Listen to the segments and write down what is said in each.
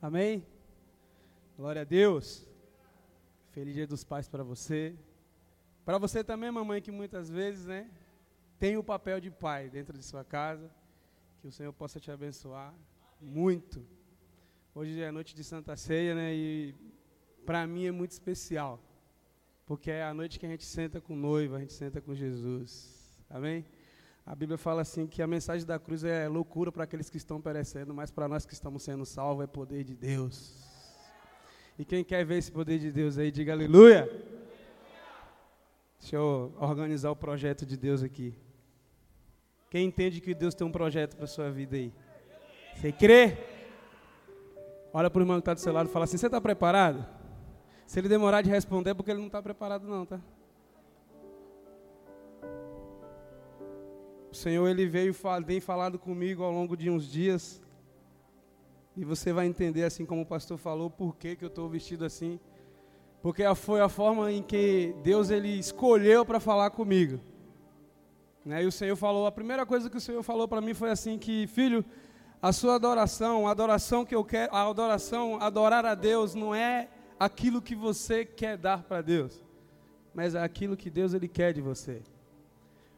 Amém? Glória a Deus. Feliz Dia dos Pais para você. Para você também, mamãe, que muitas vezes, né, tem o papel de pai dentro de sua casa. Que o Senhor possa te abençoar muito. Hoje é noite de Santa Ceia, né, e para mim é muito especial. Porque é a noite que a gente senta com o noivo, a gente senta com Jesus. Amém? A Bíblia fala assim que a mensagem da cruz é loucura para aqueles que estão perecendo, mas para nós que estamos sendo salvos é poder de Deus. E quem quer ver esse poder de Deus aí, diga aleluia. Deixa eu organizar o projeto de Deus aqui. Quem entende que Deus tem um projeto para sua vida aí? Você crê? Olha para o irmão que está do seu lado e fala assim: Você está preparado? Se ele demorar de responder, é porque ele não está preparado, não, tá? O Senhor ele veio tem falado comigo ao longo de uns dias. E você vai entender, assim como o pastor falou, por que, que eu estou vestido assim. Porque foi a forma em que Deus ele escolheu para falar comigo. Né? E o Senhor falou, a primeira coisa que o Senhor falou para mim foi assim que, filho, a sua adoração, a adoração que eu quero, a adoração, adorar a Deus não é aquilo que você quer dar para Deus, mas é aquilo que Deus ele quer de você.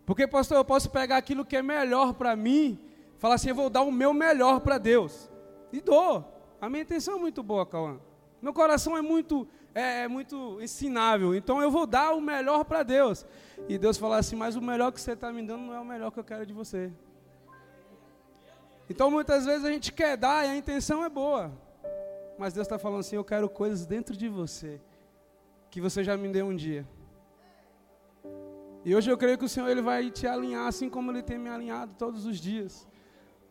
Porque, pastor, eu posso pegar aquilo que é melhor para mim, falar assim, eu vou dar o meu melhor para Deus. E dou. A minha intenção é muito boa, Cauã. Meu coração é muito, é, é muito ensinável. Então eu vou dar o melhor para Deus. E Deus fala assim, mas o melhor que você está me dando não é o melhor que eu quero de você. Então muitas vezes a gente quer dar e a intenção é boa. Mas Deus está falando assim, eu quero coisas dentro de você que você já me deu um dia. E hoje eu creio que o Senhor ele vai te alinhar assim como ele tem me alinhado todos os dias.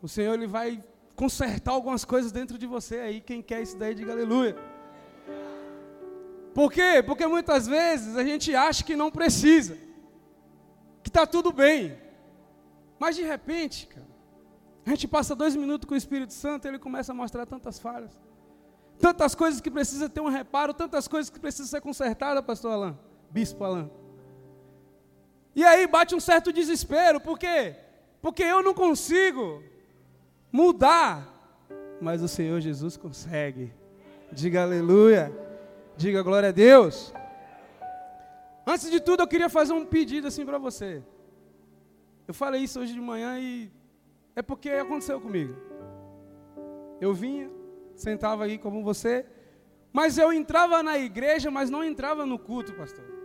O Senhor ele vai consertar algumas coisas dentro de você aí. Quem quer isso daí, diga aleluia. Por quê? Porque muitas vezes a gente acha que não precisa, que está tudo bem. Mas de repente, cara, a gente passa dois minutos com o Espírito Santo e ele começa a mostrar tantas falhas. Tantas coisas que precisa ter um reparo, tantas coisas que precisam ser consertadas, pastor Alain, bispo Alain. E aí bate um certo desespero, por quê? Porque eu não consigo mudar, mas o Senhor Jesus consegue. Diga aleluia, diga glória a Deus. Antes de tudo, eu queria fazer um pedido assim para você. Eu falei isso hoje de manhã e é porque aconteceu comigo. Eu vinha, sentava aí como você, mas eu entrava na igreja, mas não entrava no culto, pastor.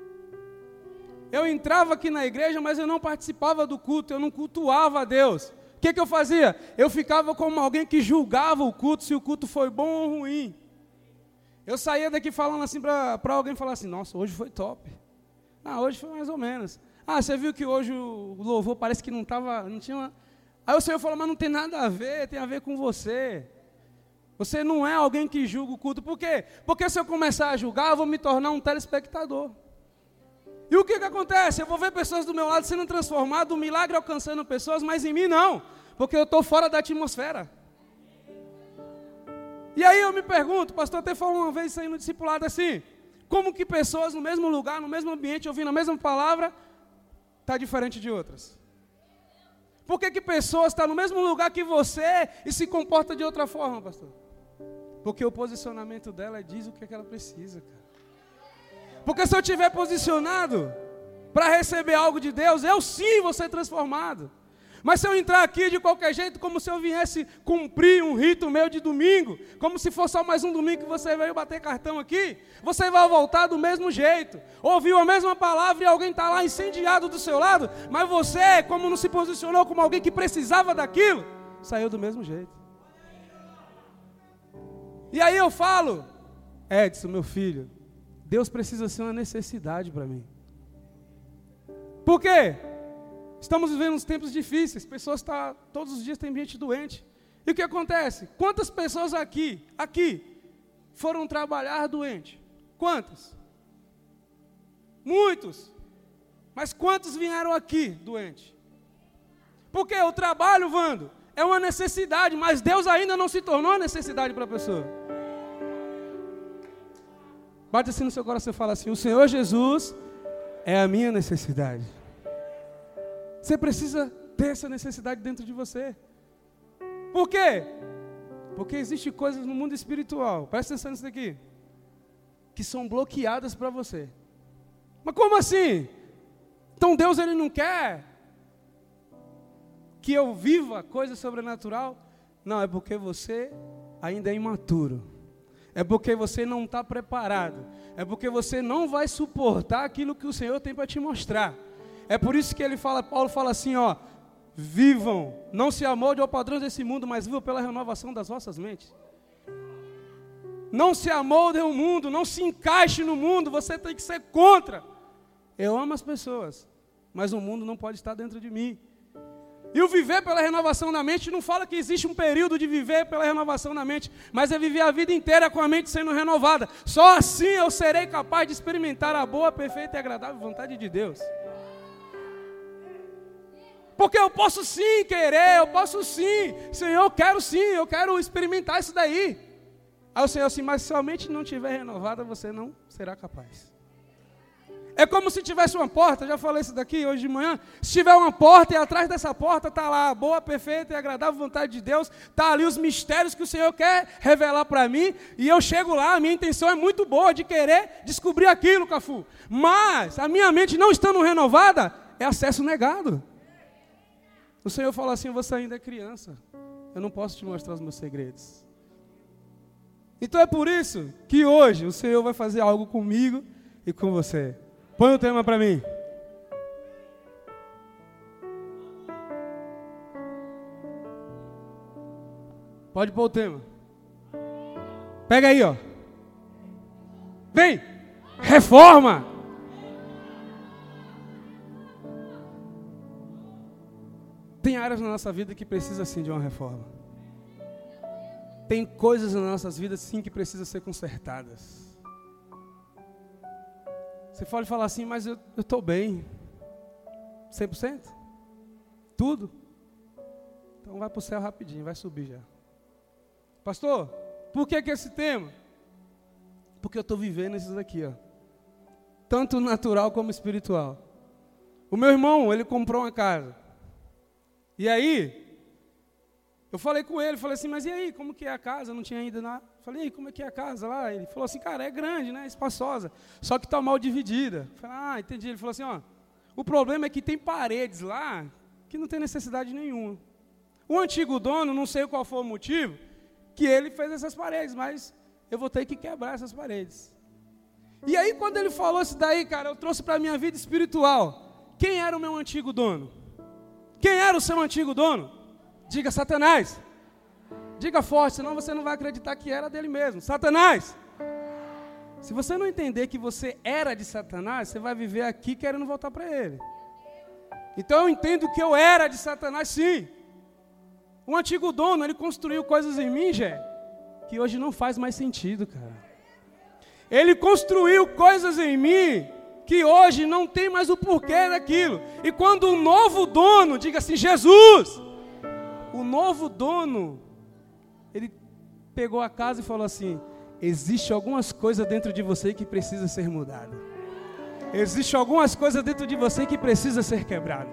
Eu entrava aqui na igreja, mas eu não participava do culto, eu não cultuava a Deus. O que, que eu fazia? Eu ficava como alguém que julgava o culto, se o culto foi bom ou ruim. Eu saía daqui falando assim para alguém falar assim: Nossa, hoje foi top. Ah, hoje foi mais ou menos. Ah, você viu que hoje o louvor parece que não estava. Não tinha uma... Aí o Senhor falou: Mas não tem nada a ver, tem a ver com você. Você não é alguém que julga o culto. Por quê? Porque se eu começar a julgar, eu vou me tornar um telespectador. E o que, que acontece? Eu vou ver pessoas do meu lado sendo transformadas, um milagre alcançando pessoas, mas em mim não, porque eu estou fora da atmosfera. E aí eu me pergunto, o pastor até falou uma vez saindo discipulado assim, como que pessoas no mesmo lugar, no mesmo ambiente, ouvindo a mesma palavra, está diferente de outras? Por que, que pessoas estão tá no mesmo lugar que você e se comporta de outra forma, pastor? Porque o posicionamento dela diz o que, é que ela precisa, cara. Porque se eu estiver posicionado para receber algo de Deus, eu sim vou ser transformado. Mas se eu entrar aqui de qualquer jeito, como se eu viesse cumprir um rito meu de domingo, como se fosse só mais um domingo que você veio bater cartão aqui, você vai voltar do mesmo jeito. Ouviu a mesma palavra e alguém está lá incendiado do seu lado, mas você, como não se posicionou como alguém que precisava daquilo, saiu do mesmo jeito. E aí eu falo, Edson, meu filho, Deus precisa ser uma necessidade para mim. Por quê? Estamos vivendo uns tempos difíceis, pessoas tá, todos os dias tem gente doente. E o que acontece? Quantas pessoas aqui, aqui, foram trabalhar doente? Quantas? Muitos. Mas quantos vieram aqui doente? Porque o trabalho, Vando, é uma necessidade, mas Deus ainda não se tornou necessidade para a pessoa. Bate assim no seu coração e fala assim: O Senhor Jesus é a minha necessidade. Você precisa ter essa necessidade dentro de você. Por quê? Porque existem coisas no mundo espiritual, presta atenção nisso daqui, que são bloqueadas para você. Mas como assim? Então Deus ele não quer que eu viva coisa sobrenatural? Não, é porque você ainda é imaturo. É porque você não está preparado. É porque você não vai suportar aquilo que o Senhor tem para te mostrar. É por isso que ele fala, Paulo fala assim, ó, vivam, não se amolde ao padrão desse mundo, mas vivam pela renovação das vossas mentes. Não se amolde ao mundo, não se encaixe no mundo, você tem que ser contra. Eu amo as pessoas, mas o mundo não pode estar dentro de mim. E o viver pela renovação da mente não fala que existe um período de viver pela renovação da mente, mas é viver a vida inteira com a mente sendo renovada. Só assim eu serei capaz de experimentar a boa, perfeita e agradável vontade de Deus. Porque eu posso sim querer, eu posso sim, Senhor, eu quero sim, eu quero experimentar isso daí. Aí o Senhor assim, mas se a mente não estiver renovada, você não será capaz. É como se tivesse uma porta, já falei isso daqui hoje de manhã. Se tiver uma porta e atrás dessa porta está lá a boa, perfeita e agradável vontade de Deus, está ali os mistérios que o Senhor quer revelar para mim, e eu chego lá, a minha intenção é muito boa de querer descobrir aquilo, Cafu. Mas a minha mente não estando renovada, é acesso negado. O Senhor fala assim: você ainda é criança, eu não posso te mostrar os meus segredos. Então é por isso que hoje o Senhor vai fazer algo comigo e com você. Põe o tema para mim. Pode pôr o tema. Pega aí, ó. Vem! Reforma! Tem áreas na nossa vida que precisa sim de uma reforma. Tem coisas nas nossas vidas sim que precisam ser consertadas. Você pode falar assim, mas eu estou bem. 100%? Tudo? Então vai para o céu rapidinho, vai subir já. Pastor, por que, que esse tema? Porque eu estou vivendo esses aqui, ó. Tanto natural como espiritual. O meu irmão, ele comprou uma casa. E aí, eu falei com ele, falei assim, mas e aí, como que é a casa? Não tinha ainda nada. Falei, e aí, como é que é a casa lá? Ele falou assim, cara, é grande, né? Espaçosa. Só que está mal dividida. Falei, ah, entendi. Ele falou assim, ó, o problema é que tem paredes lá que não tem necessidade nenhuma. O antigo dono, não sei qual foi o motivo, que ele fez essas paredes, mas eu vou ter que quebrar essas paredes. E aí, quando ele falou isso daí, cara, eu trouxe para a minha vida espiritual. Quem era o meu antigo dono? Quem era o seu antigo dono? Diga Satanás. Diga forte, senão você não vai acreditar que era dele mesmo. Satanás. Se você não entender que você era de Satanás, você vai viver aqui querendo voltar para ele. Então eu entendo que eu era de Satanás, sim. O antigo dono, ele construiu coisas em mim, Jé, que hoje não faz mais sentido, cara. Ele construiu coisas em mim que hoje não tem mais o porquê daquilo. E quando o novo dono, diga assim, Jesus, o novo dono, ele pegou a casa e falou assim: existe algumas coisas dentro de você que precisa ser mudada. Existe algumas coisas dentro de você que precisa ser quebrada.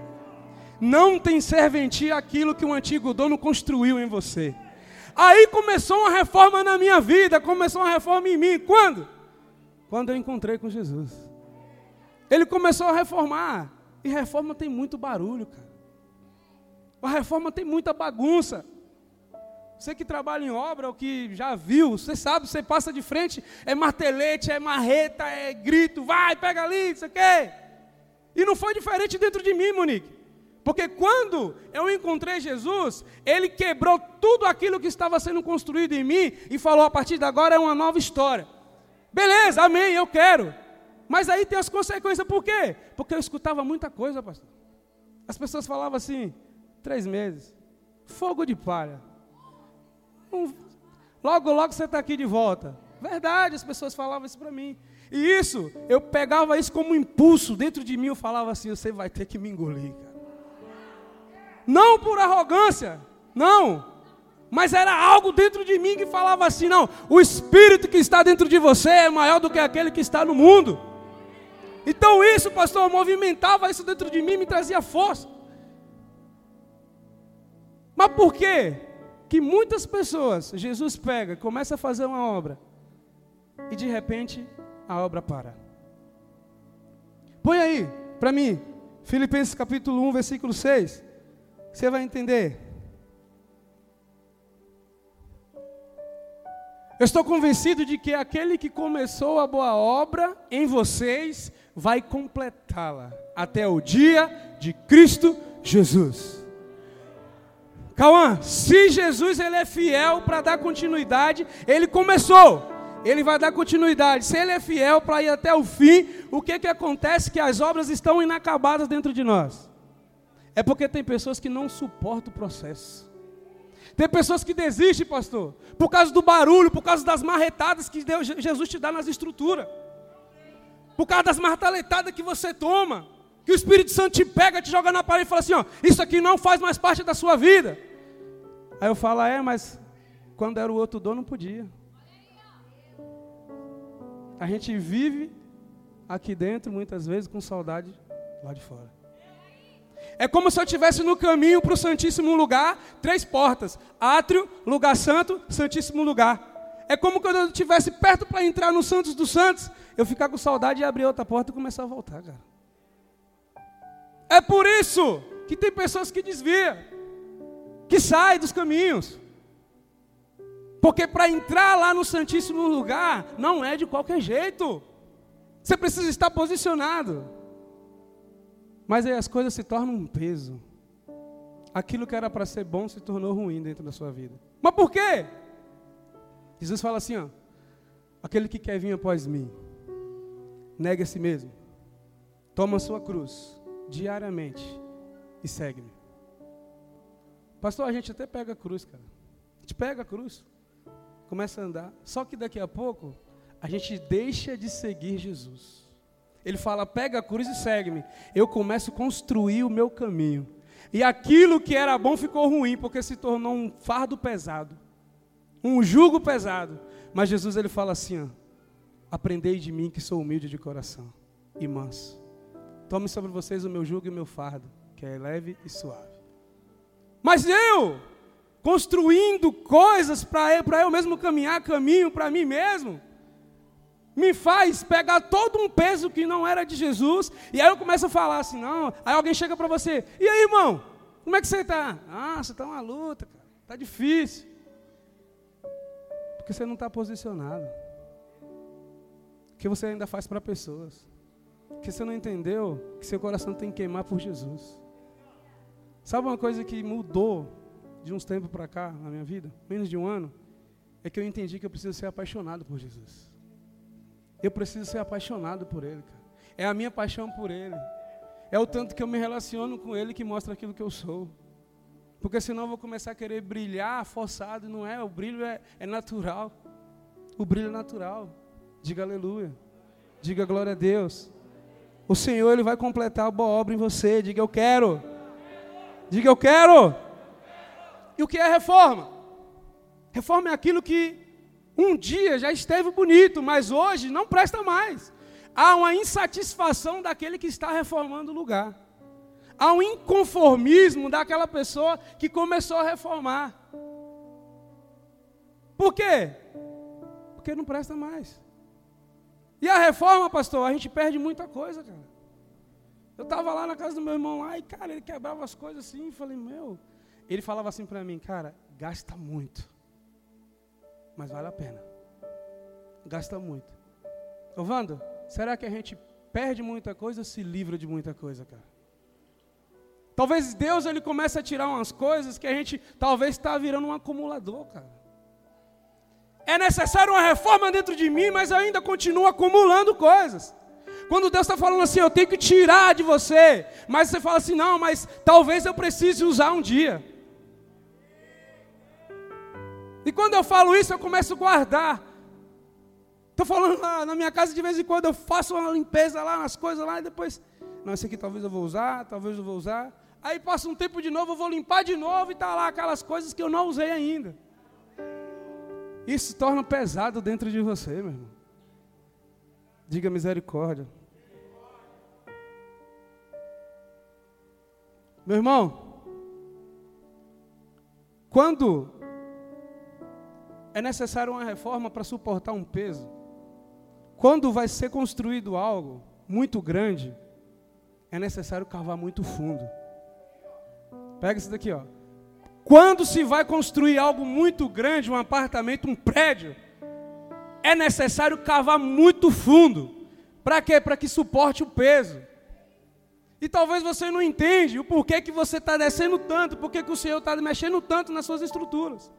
Não tem serventia aquilo que o antigo dono construiu em você. Aí começou uma reforma na minha vida, começou uma reforma em mim. Quando? Quando eu encontrei com Jesus. Ele começou a reformar. E reforma tem muito barulho, cara. A reforma tem muita bagunça. Você que trabalha em obra, ou que já viu, você sabe, você passa de frente, é martelete, é marreta, é grito, vai, pega ali, isso aqui. E não foi diferente dentro de mim, Monique. Porque quando eu encontrei Jesus, Ele quebrou tudo aquilo que estava sendo construído em mim e falou: a partir de agora é uma nova história. Beleza, amém, eu quero. Mas aí tem as consequências, por quê? Porque eu escutava muita coisa, pastor. As pessoas falavam assim, três meses, fogo de palha. Um, logo, logo você está aqui de volta. Verdade, as pessoas falavam isso para mim. E isso, eu pegava isso como um impulso dentro de mim, eu falava assim, você vai ter que me engolir, cara. Não por arrogância, não. Mas era algo dentro de mim que falava assim, não, o espírito que está dentro de você é maior do que aquele que está no mundo. Então isso, pastor, movimentava isso dentro de mim, me trazia força. Mas por quê? que muitas pessoas, Jesus pega, começa a fazer uma obra, e de repente a obra para. Põe aí, para mim, Filipenses capítulo 1, versículo 6. Você vai entender. Eu estou convencido de que aquele que começou a boa obra em vocês vai completá-la até o dia de Cristo Jesus. Cauã, se Jesus ele é fiel para dar continuidade, ele começou, ele vai dar continuidade. Se ele é fiel para ir até o fim, o que que acontece? Que as obras estão inacabadas dentro de nós. É porque tem pessoas que não suportam o processo. Tem pessoas que desistem, pastor, por causa do barulho, por causa das marretadas que Deus, Jesus te dá nas estruturas. Por causa das marteletadas que você toma. Que o Espírito Santo te pega, te joga na parede e fala assim: ó, isso aqui não faz mais parte da sua vida. Aí eu falo, é, mas quando era o outro dono não podia. A gente vive aqui dentro muitas vezes com saudade lá de fora. É como se eu estivesse no caminho para o Santíssimo Lugar, três portas: átrio, lugar santo, Santíssimo Lugar. É como quando eu estivesse perto para entrar no Santos dos Santos, eu ficar com saudade e abrir outra porta e começar a voltar, cara. É por isso que tem pessoas que desviam, que saem dos caminhos. Porque para entrar lá no Santíssimo Lugar, não é de qualquer jeito. Você precisa estar posicionado. Mas aí as coisas se tornam um peso. Aquilo que era para ser bom se tornou ruim dentro da sua vida. Mas por quê? Jesus fala assim, ó, aquele que quer vir após mim, nega a si mesmo, toma a sua cruz diariamente e segue-me. Pastor, a gente até pega a cruz, cara. A gente pega a cruz, começa a andar. Só que daqui a pouco a gente deixa de seguir Jesus. Ele fala: pega a cruz e segue-me. Eu começo a construir o meu caminho. E aquilo que era bom ficou ruim, porque se tornou um fardo pesado, um jugo pesado. Mas Jesus ele fala assim: ó, aprendei de mim que sou humilde de coração e manso. Tome sobre vocês o meu jugo e o meu fardo, que é leve e suave. Mas eu, construindo coisas para eu, mesmo caminhar caminho para mim mesmo, me faz pegar todo um peso que não era de Jesus, e aí eu começo a falar assim, não, aí alguém chega para você, e aí irmão, como é que você está? Ah, você está uma luta, está difícil. Porque você não está posicionado. Que você ainda faz para pessoas. Que você não entendeu que seu coração tem que queimar por Jesus. Sabe uma coisa que mudou de uns tempos para cá na minha vida, menos de um ano, é que eu entendi que eu preciso ser apaixonado por Jesus. Eu preciso ser apaixonado por Ele, cara. É a minha paixão por Ele. É o tanto que eu me relaciono com Ele que mostra aquilo que eu sou. Porque senão eu vou começar a querer brilhar forçado, não é? O brilho é, é natural. O brilho é natural. Diga aleluia. Diga glória a Deus. O Senhor Ele vai completar a boa obra em você. Diga eu quero. Diga eu quero. E o que é reforma? Reforma é aquilo que um dia já esteve bonito, mas hoje não presta mais. Há uma insatisfação daquele que está reformando o lugar. Há um inconformismo daquela pessoa que começou a reformar. Por quê? Porque não presta mais. E a reforma, pastor, a gente perde muita coisa, cara. Eu estava lá na casa do meu irmão lá e, cara, ele quebrava as coisas assim. Falei, meu. Ele falava assim para mim, cara, gasta muito mas vale a pena. Gasta muito. Ô Wando, será que a gente perde muita coisa ou se livra de muita coisa, cara? Talvez Deus ele comece a tirar umas coisas que a gente talvez está virando um acumulador, cara. É necessário uma reforma dentro de mim, mas ainda continuo acumulando coisas. Quando Deus está falando assim, eu tenho que tirar de você, mas você fala assim, não, mas talvez eu precise usar um dia. E quando eu falo isso, eu começo a guardar. Estou falando lá na minha casa de vez em quando, eu faço uma limpeza lá nas coisas lá e depois. Não, esse aqui talvez eu vou usar, talvez eu vou usar. Aí passa um tempo de novo, eu vou limpar de novo e está lá aquelas coisas que eu não usei ainda. Isso torna pesado dentro de você, meu irmão. Diga misericórdia. Meu irmão, quando é necessário uma reforma para suportar um peso. Quando vai ser construído algo muito grande, é necessário cavar muito fundo. Pega isso daqui, ó. Quando se vai construir algo muito grande, um apartamento, um prédio, é necessário cavar muito fundo. Para quê? Para que suporte o peso. E talvez você não entende o porquê que você está descendo tanto, porquê que o Senhor está mexendo tanto nas suas estruturas.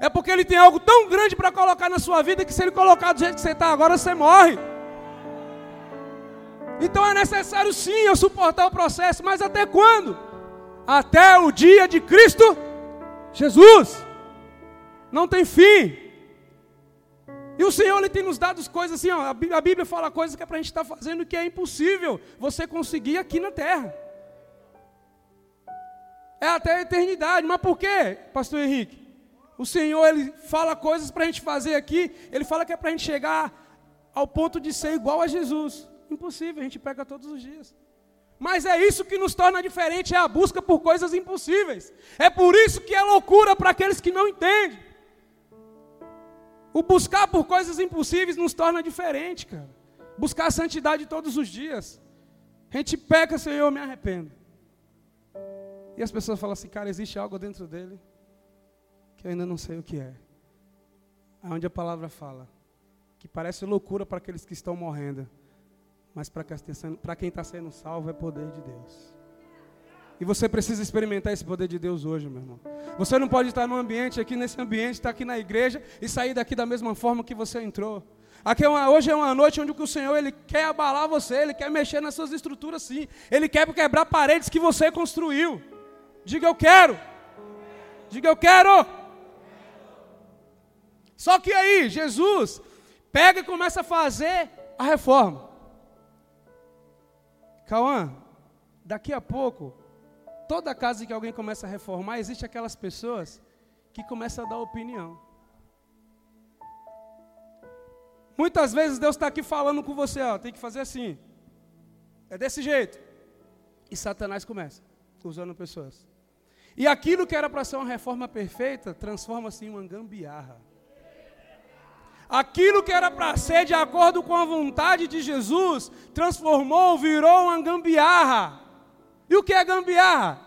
É porque Ele tem algo tão grande para colocar na sua vida que se Ele colocar do jeito que você está agora, você morre. Então é necessário sim eu suportar o processo, mas até quando? Até o dia de Cristo Jesus. Não tem fim. E o Senhor ele tem nos dado coisas assim, ó, a Bíblia fala coisas que é para a gente estar tá fazendo que é impossível você conseguir aqui na terra. É até a eternidade. Mas por quê, pastor Henrique? O Senhor ele fala coisas para a gente fazer aqui, ele fala que é para a gente chegar ao ponto de ser igual a Jesus. Impossível, a gente pega todos os dias. Mas é isso que nos torna diferente, é a busca por coisas impossíveis. É por isso que é loucura para aqueles que não entendem. O buscar por coisas impossíveis nos torna diferente, cara. Buscar a santidade todos os dias. A gente peca, Senhor, eu me arrependo. E as pessoas falam assim, cara, existe algo dentro dele que eu ainda não sei o que é. Aonde a palavra fala que parece loucura para aqueles que estão morrendo, mas para quem está sendo salvo é poder de Deus. E você precisa experimentar esse poder de Deus hoje, meu irmão. Você não pode estar num ambiente aqui, nesse ambiente, estar aqui na igreja e sair daqui da mesma forma que você entrou. Aqui é uma, hoje é uma noite onde o Senhor ele quer abalar você, Ele quer mexer nas suas estruturas sim. Ele quer quebrar paredes que você construiu. Diga eu quero. Diga eu quero. Só que aí, Jesus pega e começa a fazer a reforma. Cauã, daqui a pouco, toda casa que alguém começa a reformar, existe aquelas pessoas que começam a dar opinião. Muitas vezes Deus está aqui falando com você, ó, tem que fazer assim. É desse jeito. E Satanás começa, usando pessoas. E aquilo que era para ser uma reforma perfeita, transforma-se em uma gambiarra. Aquilo que era para ser de acordo com a vontade de Jesus, transformou, virou uma gambiarra. E o que é gambiarra?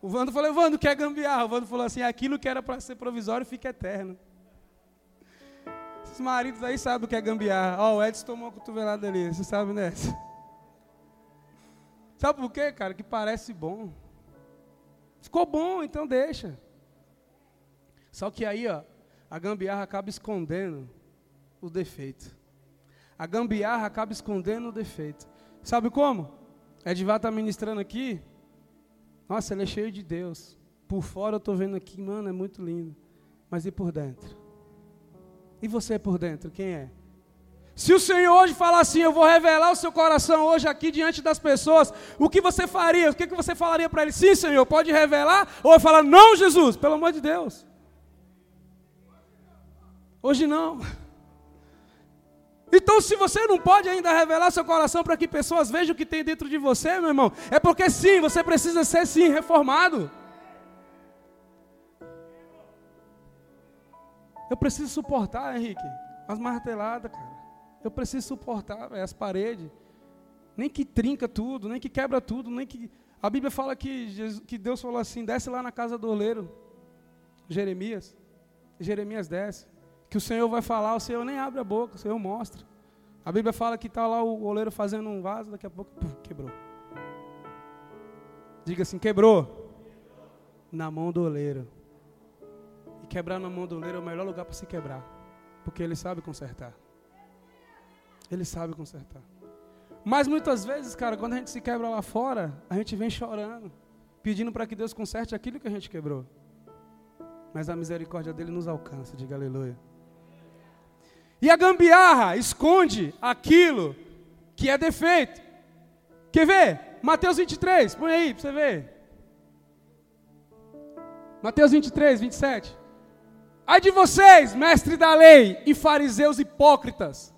O Vando falou, Vando, o que é gambiarra? O Vando falou assim, aquilo que era para ser provisório fica eterno. Esses maridos aí sabem o que é gambiarra. Ó, oh, o Edson tomou uma cotovelada ali, você sabe nessa. Sabe por quê, cara? Que parece bom. Ficou bom, então deixa. Só que aí, ó, a gambiarra acaba escondendo o defeito. A gambiarra acaba escondendo o defeito. Sabe como? Edivar está ministrando aqui. Nossa, ele é cheio de Deus. Por fora eu estou vendo aqui, mano, é muito lindo. Mas e por dentro? E você por dentro, quem é? Se o Senhor hoje falar assim, eu vou revelar o seu coração hoje aqui diante das pessoas, o que você faria? O que, que você falaria para ele? Sim, Senhor, pode revelar? Ou eu falar, não, Jesus, pelo amor de Deus. Hoje não. Então, se você não pode ainda revelar seu coração para que pessoas vejam o que tem dentro de você, meu irmão, é porque sim, você precisa ser sim reformado. Eu preciso suportar, Henrique, as marteladas, cara. Eu preciso suportar véio, as paredes. Nem que trinca tudo, nem que quebra tudo, nem que. A Bíblia fala que, Jesus, que Deus falou assim: desce lá na casa do oleiro. Jeremias. Jeremias desce que o Senhor vai falar, o Senhor nem abre a boca, o Senhor mostra. A Bíblia fala que está lá o oleiro fazendo um vaso, daqui a pouco pum, quebrou. Diga assim: quebrou. Na mão do oleiro. E quebrar na mão do oleiro é o melhor lugar para se quebrar. Porque ele sabe consertar. Ele sabe consertar. Mas muitas vezes, cara, quando a gente se quebra lá fora, a gente vem chorando, pedindo para que Deus conserte aquilo que a gente quebrou. Mas a misericórdia dele nos alcança, diga aleluia. E a gambiarra esconde aquilo que é defeito. Quer ver? Mateus 23, põe aí para você ver. Mateus 23, 27. Ai de vocês, mestre da lei e fariseus hipócritas.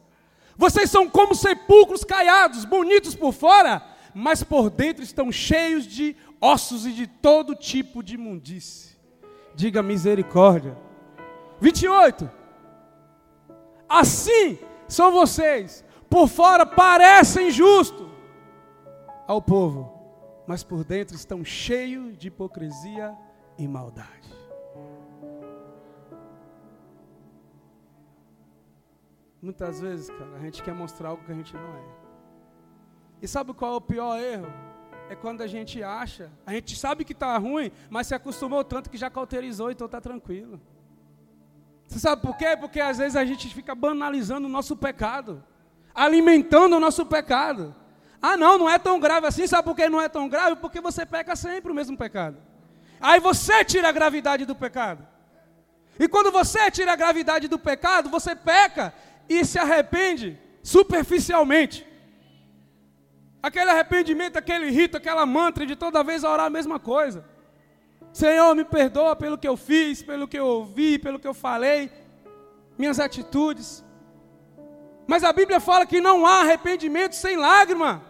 Vocês são como sepulcros caiados, bonitos por fora, mas por dentro estão cheios de ossos e de todo tipo de imundície. Diga misericórdia. 28. Assim são vocês, por fora parecem justos ao povo, mas por dentro estão cheios de hipocrisia e maldade. Muitas vezes, cara, a gente quer mostrar algo que a gente não é. E sabe qual é o pior erro? É quando a gente acha, a gente sabe que está ruim, mas se acostumou tanto que já cauterizou, então está tranquilo. Você sabe por quê? Porque às vezes a gente fica banalizando o nosso pecado, alimentando o nosso pecado. Ah, não, não é tão grave assim. Sabe por que não é tão grave? Porque você peca sempre o mesmo pecado. Aí você tira a gravidade do pecado. E quando você tira a gravidade do pecado, você peca e se arrepende superficialmente. Aquele arrependimento, aquele rito, aquela mantra de toda vez orar a mesma coisa. Senhor, me perdoa pelo que eu fiz, pelo que eu ouvi, pelo que eu falei, minhas atitudes. Mas a Bíblia fala que não há arrependimento sem lágrima.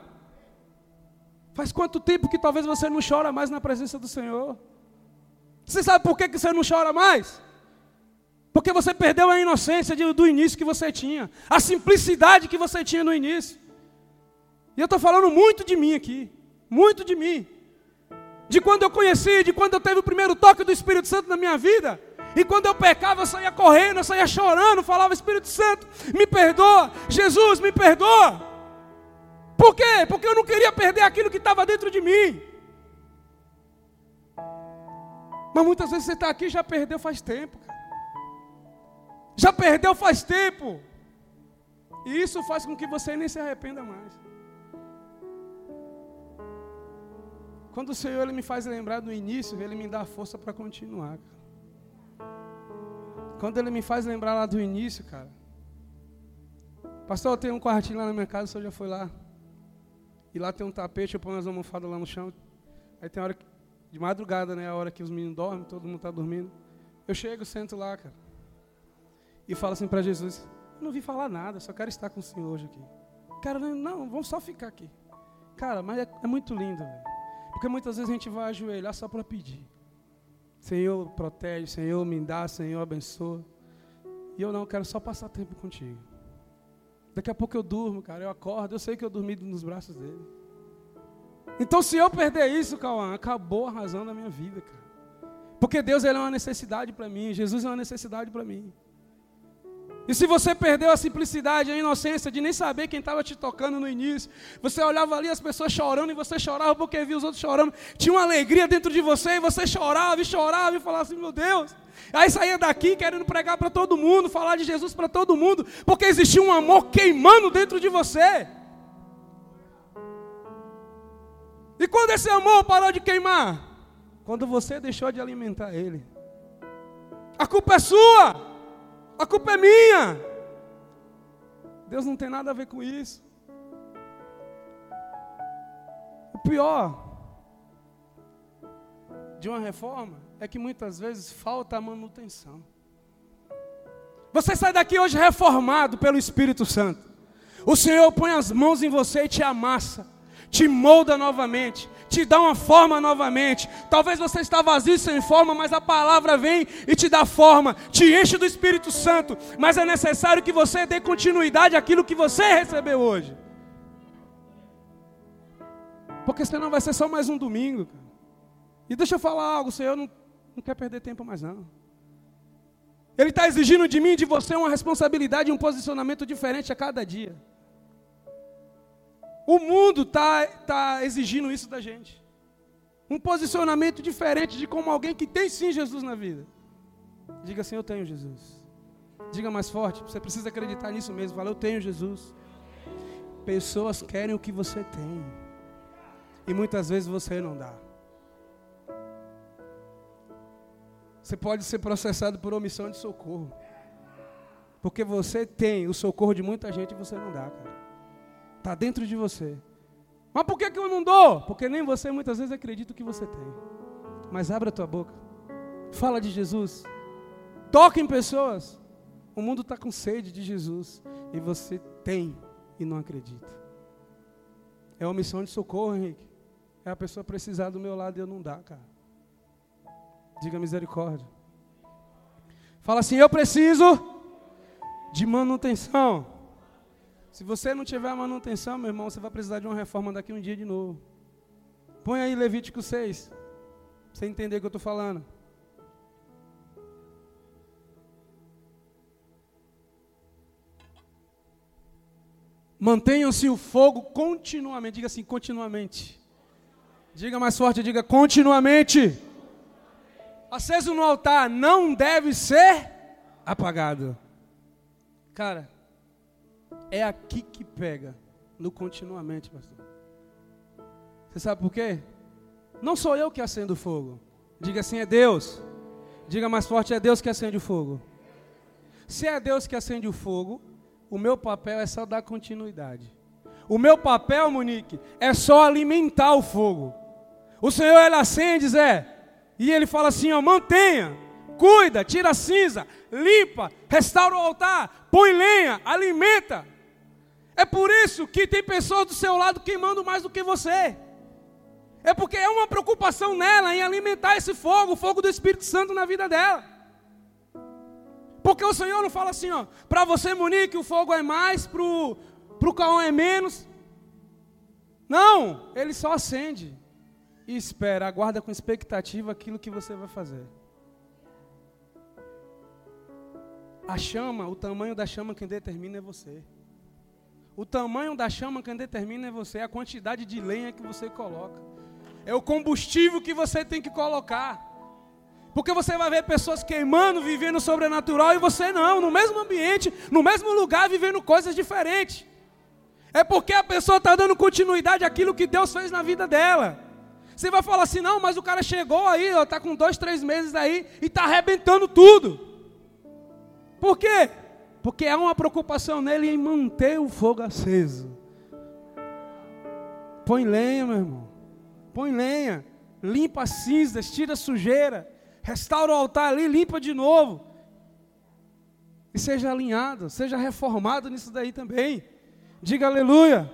Faz quanto tempo que talvez você não chora mais na presença do Senhor? Você sabe por que, que você não chora mais? Porque você perdeu a inocência do início que você tinha, a simplicidade que você tinha no início. E eu estou falando muito de mim aqui, muito de mim de quando eu conheci, de quando eu teve o primeiro toque do Espírito Santo na minha vida. E quando eu pecava, eu saía correndo, eu saía chorando, falava: Espírito Santo, me perdoa, Jesus, me perdoa. Por quê? Porque eu não queria perder aquilo que estava dentro de mim. Mas muitas vezes você está aqui e já perdeu faz tempo. Já perdeu faz tempo. E isso faz com que você nem se arrependa mais. Quando o Senhor ele me faz lembrar do início, Ele me dá força para continuar. Cara. Quando Ele me faz lembrar lá do início, cara. Pastor, eu tenho um quartinho lá na minha casa, o senhor já foi lá. E lá tem um tapete, eu ponho as almofadas lá no chão. Aí tem hora que, de madrugada, né? A hora que os meninos dormem, todo mundo está dormindo. Eu chego, sento lá, cara. E falo assim para Jesus: não vim falar nada, só quero estar com o Senhor hoje aqui. Cara, não, vamos só ficar aqui. Cara, mas é, é muito lindo, velho. Porque muitas vezes a gente vai ajoelhar só para pedir. Senhor, protege, Senhor, me dá, Senhor, abençoa. E eu não quero só passar tempo contigo. Daqui a pouco eu durmo, cara, eu acordo, eu sei que eu dormi nos braços dele. Então, se eu perder isso, Cauã, acabou a razão da minha vida, cara. Porque Deus ele é uma necessidade para mim, Jesus é uma necessidade para mim. E se você perdeu a simplicidade, a inocência de nem saber quem estava te tocando no início, você olhava ali as pessoas chorando e você chorava porque via os outros chorando, tinha uma alegria dentro de você e você chorava e chorava e falava assim: meu Deus. Aí saía daqui querendo pregar para todo mundo, falar de Jesus para todo mundo, porque existia um amor queimando dentro de você. E quando esse amor parou de queimar? Quando você deixou de alimentar ele. A culpa é sua. A culpa é minha. Deus não tem nada a ver com isso. O pior de uma reforma é que muitas vezes falta a manutenção. Você sai daqui hoje reformado pelo Espírito Santo. O Senhor põe as mãos em você e te amassa, te molda novamente, te dá uma forma novamente. Talvez você está vazio sem forma, mas a palavra vem e te dá forma, te enche do Espírito Santo. Mas é necessário que você dê continuidade àquilo que você recebeu hoje. Porque senão vai ser só mais um domingo. E deixa eu falar algo, o Senhor não, não quer perder tempo mais não. Ele está exigindo de mim de você uma responsabilidade e um posicionamento diferente a cada dia. O mundo está tá exigindo isso da gente. Um posicionamento diferente de como alguém que tem sim Jesus na vida. Diga assim: Eu tenho Jesus. Diga mais forte, você precisa acreditar nisso mesmo. Fala: Eu tenho Jesus. Pessoas querem o que você tem. E muitas vezes você não dá. Você pode ser processado por omissão de socorro. Porque você tem o socorro de muita gente e você não dá, cara. Está dentro de você. Mas por que, que eu não dou? Porque nem você muitas vezes acredita que você tem. Mas abre a tua boca. Fala de Jesus. Toca em pessoas. O mundo está com sede de Jesus. E você tem e não acredita. É uma missão de socorro, Henrique. É a pessoa precisar do meu lado e eu não dar, cara. Diga misericórdia. Fala assim: Eu preciso de manutenção. Se você não tiver manutenção, meu irmão, você vai precisar de uma reforma daqui um dia de novo. Põe aí Levítico 6. Pra você entender o que eu estou falando. Mantenham-se o fogo continuamente. Diga assim, continuamente. Diga mais forte, diga continuamente. Aceso no altar não deve ser apagado. Cara, é aqui que pega, no continuamente, pastor. Você sabe por quê? Não sou eu que acendo o fogo. Diga assim, é Deus. Diga mais forte, é Deus que acende o fogo. Se é Deus que acende o fogo, o meu papel é só dar continuidade. O meu papel, Monique, é só alimentar o fogo. O Senhor, ele acende, Zé, e ele fala assim: ó, mantenha, cuida, tira a cinza, limpa, restaura o altar, põe lenha, alimenta. É por isso que tem pessoas do seu lado queimando mais do que você. É porque é uma preocupação nela em alimentar esse fogo, o fogo do Espírito Santo na vida dela. Porque o Senhor não fala assim, ó, para você, Monique, o fogo é mais, para o Caon é menos. Não, ele só acende e espera, aguarda com expectativa aquilo que você vai fazer. A chama, o tamanho da chama quem determina é você. O tamanho da chama quem determina é você, a quantidade de lenha que você coloca. É o combustível que você tem que colocar. Porque você vai ver pessoas queimando, vivendo sobrenatural, e você não, no mesmo ambiente, no mesmo lugar, vivendo coisas diferentes. É porque a pessoa está dando continuidade àquilo que Deus fez na vida dela. Você vai falar assim, não, mas o cara chegou aí, está com dois, três meses aí e está arrebentando tudo. Por quê? Porque há uma preocupação nele em manter o fogo aceso. Põe lenha, meu irmão. Põe lenha. Limpa as cinzas, tira a sujeira restaura o altar ali, limpa de novo. E seja alinhado, seja reformado nisso daí também. Diga aleluia.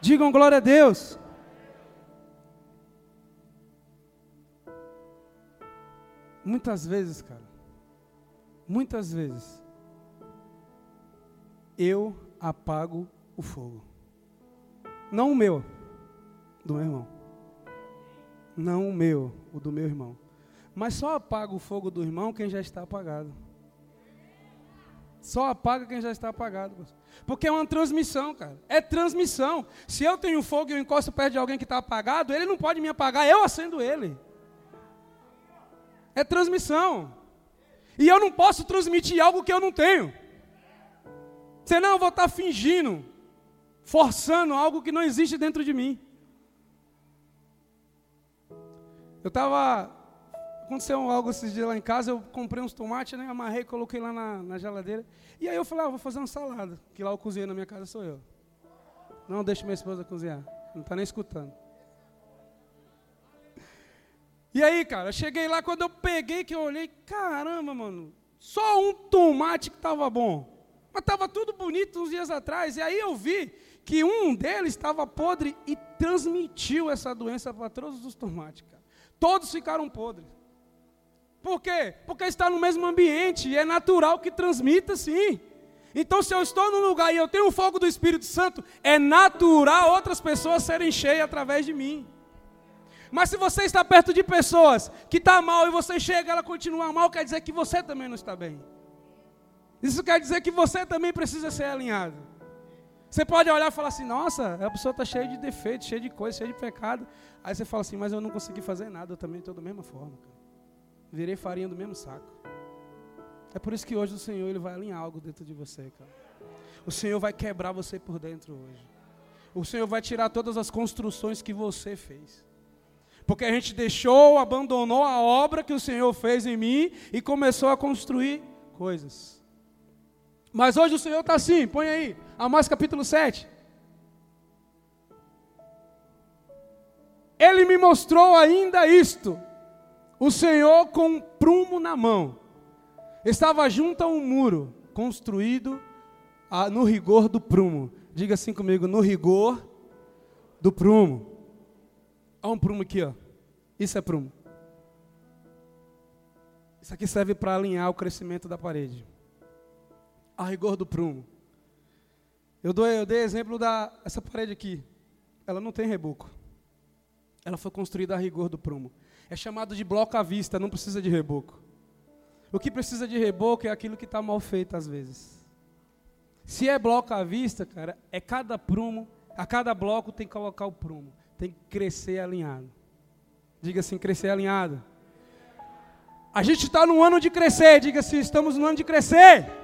Digam glória a Deus. Muitas vezes, cara, muitas vezes, eu apago o fogo. Não o meu, do meu irmão. Não o meu, o do meu irmão. Mas só apaga o fogo do irmão quem já está apagado. Só apaga quem já está apagado. Porque é uma transmissão, cara. É transmissão. Se eu tenho fogo e eu encosto perto de alguém que está apagado, ele não pode me apagar, eu acendo ele. É transmissão. E eu não posso transmitir algo que eu não tenho. Senão eu vou estar fingindo, forçando algo que não existe dentro de mim. Eu estava aconteceu algo esses dias lá em casa, eu comprei uns tomates, né, amarrei, coloquei lá na, na geladeira. E aí eu falei, ah, vou fazer uma salada, que lá o cozinheiro na minha casa sou eu. Não, deixa minha esposa cozinhar, não está nem escutando. E aí, cara, eu cheguei lá, quando eu peguei, que eu olhei, caramba, mano, só um tomate que estava bom. Mas estava tudo bonito uns dias atrás. E aí eu vi que um deles estava podre e transmitiu essa doença para todos os tomates, cara. Todos ficaram podres. Por quê? Porque está no mesmo ambiente e é natural que transmita sim. Então, se eu estou num lugar e eu tenho o fogo do Espírito Santo, é natural outras pessoas serem cheias através de mim. Mas se você está perto de pessoas que estão tá mal e você chega e ela continua mal, quer dizer que você também não está bem. Isso quer dizer que você também precisa ser alinhado. Você pode olhar e falar assim: nossa, a pessoa está cheia de defeitos, cheia de coisas, cheia de pecado. Aí você fala assim: mas eu não consegui fazer nada, eu também estou da mesma forma. Cara virei farinha do mesmo saco. É por isso que hoje o Senhor ele vai alinhar algo dentro de você, cara. O Senhor vai quebrar você por dentro hoje. O Senhor vai tirar todas as construções que você fez. Porque a gente deixou, abandonou a obra que o Senhor fez em mim e começou a construir coisas. Mas hoje o Senhor está assim, põe aí, Amós capítulo 7. Ele me mostrou ainda isto o Senhor, com um prumo na mão, estava junto a um muro construído no rigor do prumo. Diga assim comigo: no rigor do prumo. Olha um prumo aqui, ó. Isso é prumo. Isso aqui serve para alinhar o crescimento da parede. A rigor do prumo. Eu, dou, eu dei exemplo da essa parede aqui. Ela não tem reboco. Ela foi construída a rigor do prumo. É chamado de bloco à vista, não precisa de reboco. O que precisa de reboco é aquilo que está mal feito às vezes. Se é bloco à vista, cara, é cada prumo, a cada bloco tem que colocar o prumo. Tem que crescer alinhado. Diga assim, crescer alinhado. A gente está no ano de crescer, diga assim, estamos no ano de crescer.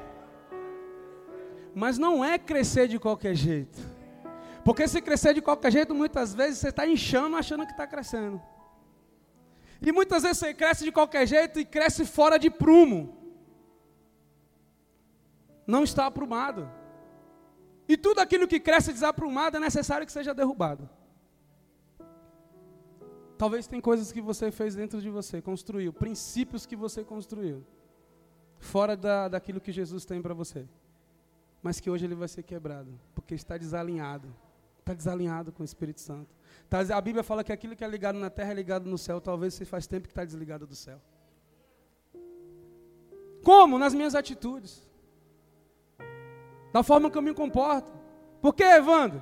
Mas não é crescer de qualquer jeito. Porque se crescer de qualquer jeito, muitas vezes você está inchando achando que está crescendo. E muitas vezes você cresce de qualquer jeito e cresce fora de prumo. Não está aprumado. E tudo aquilo que cresce desaprumado é necessário que seja derrubado. Talvez tem coisas que você fez dentro de você, construiu, princípios que você construiu, fora da, daquilo que Jesus tem para você. Mas que hoje ele vai ser quebrado, porque está desalinhado. Está desalinhado com o Espírito Santo. Tá, a Bíblia fala que aquilo que é ligado na terra é ligado no céu. Talvez você faz tempo que está desligado do céu. Como? Nas minhas atitudes. Da forma que eu me comporto. Por que, Evandro?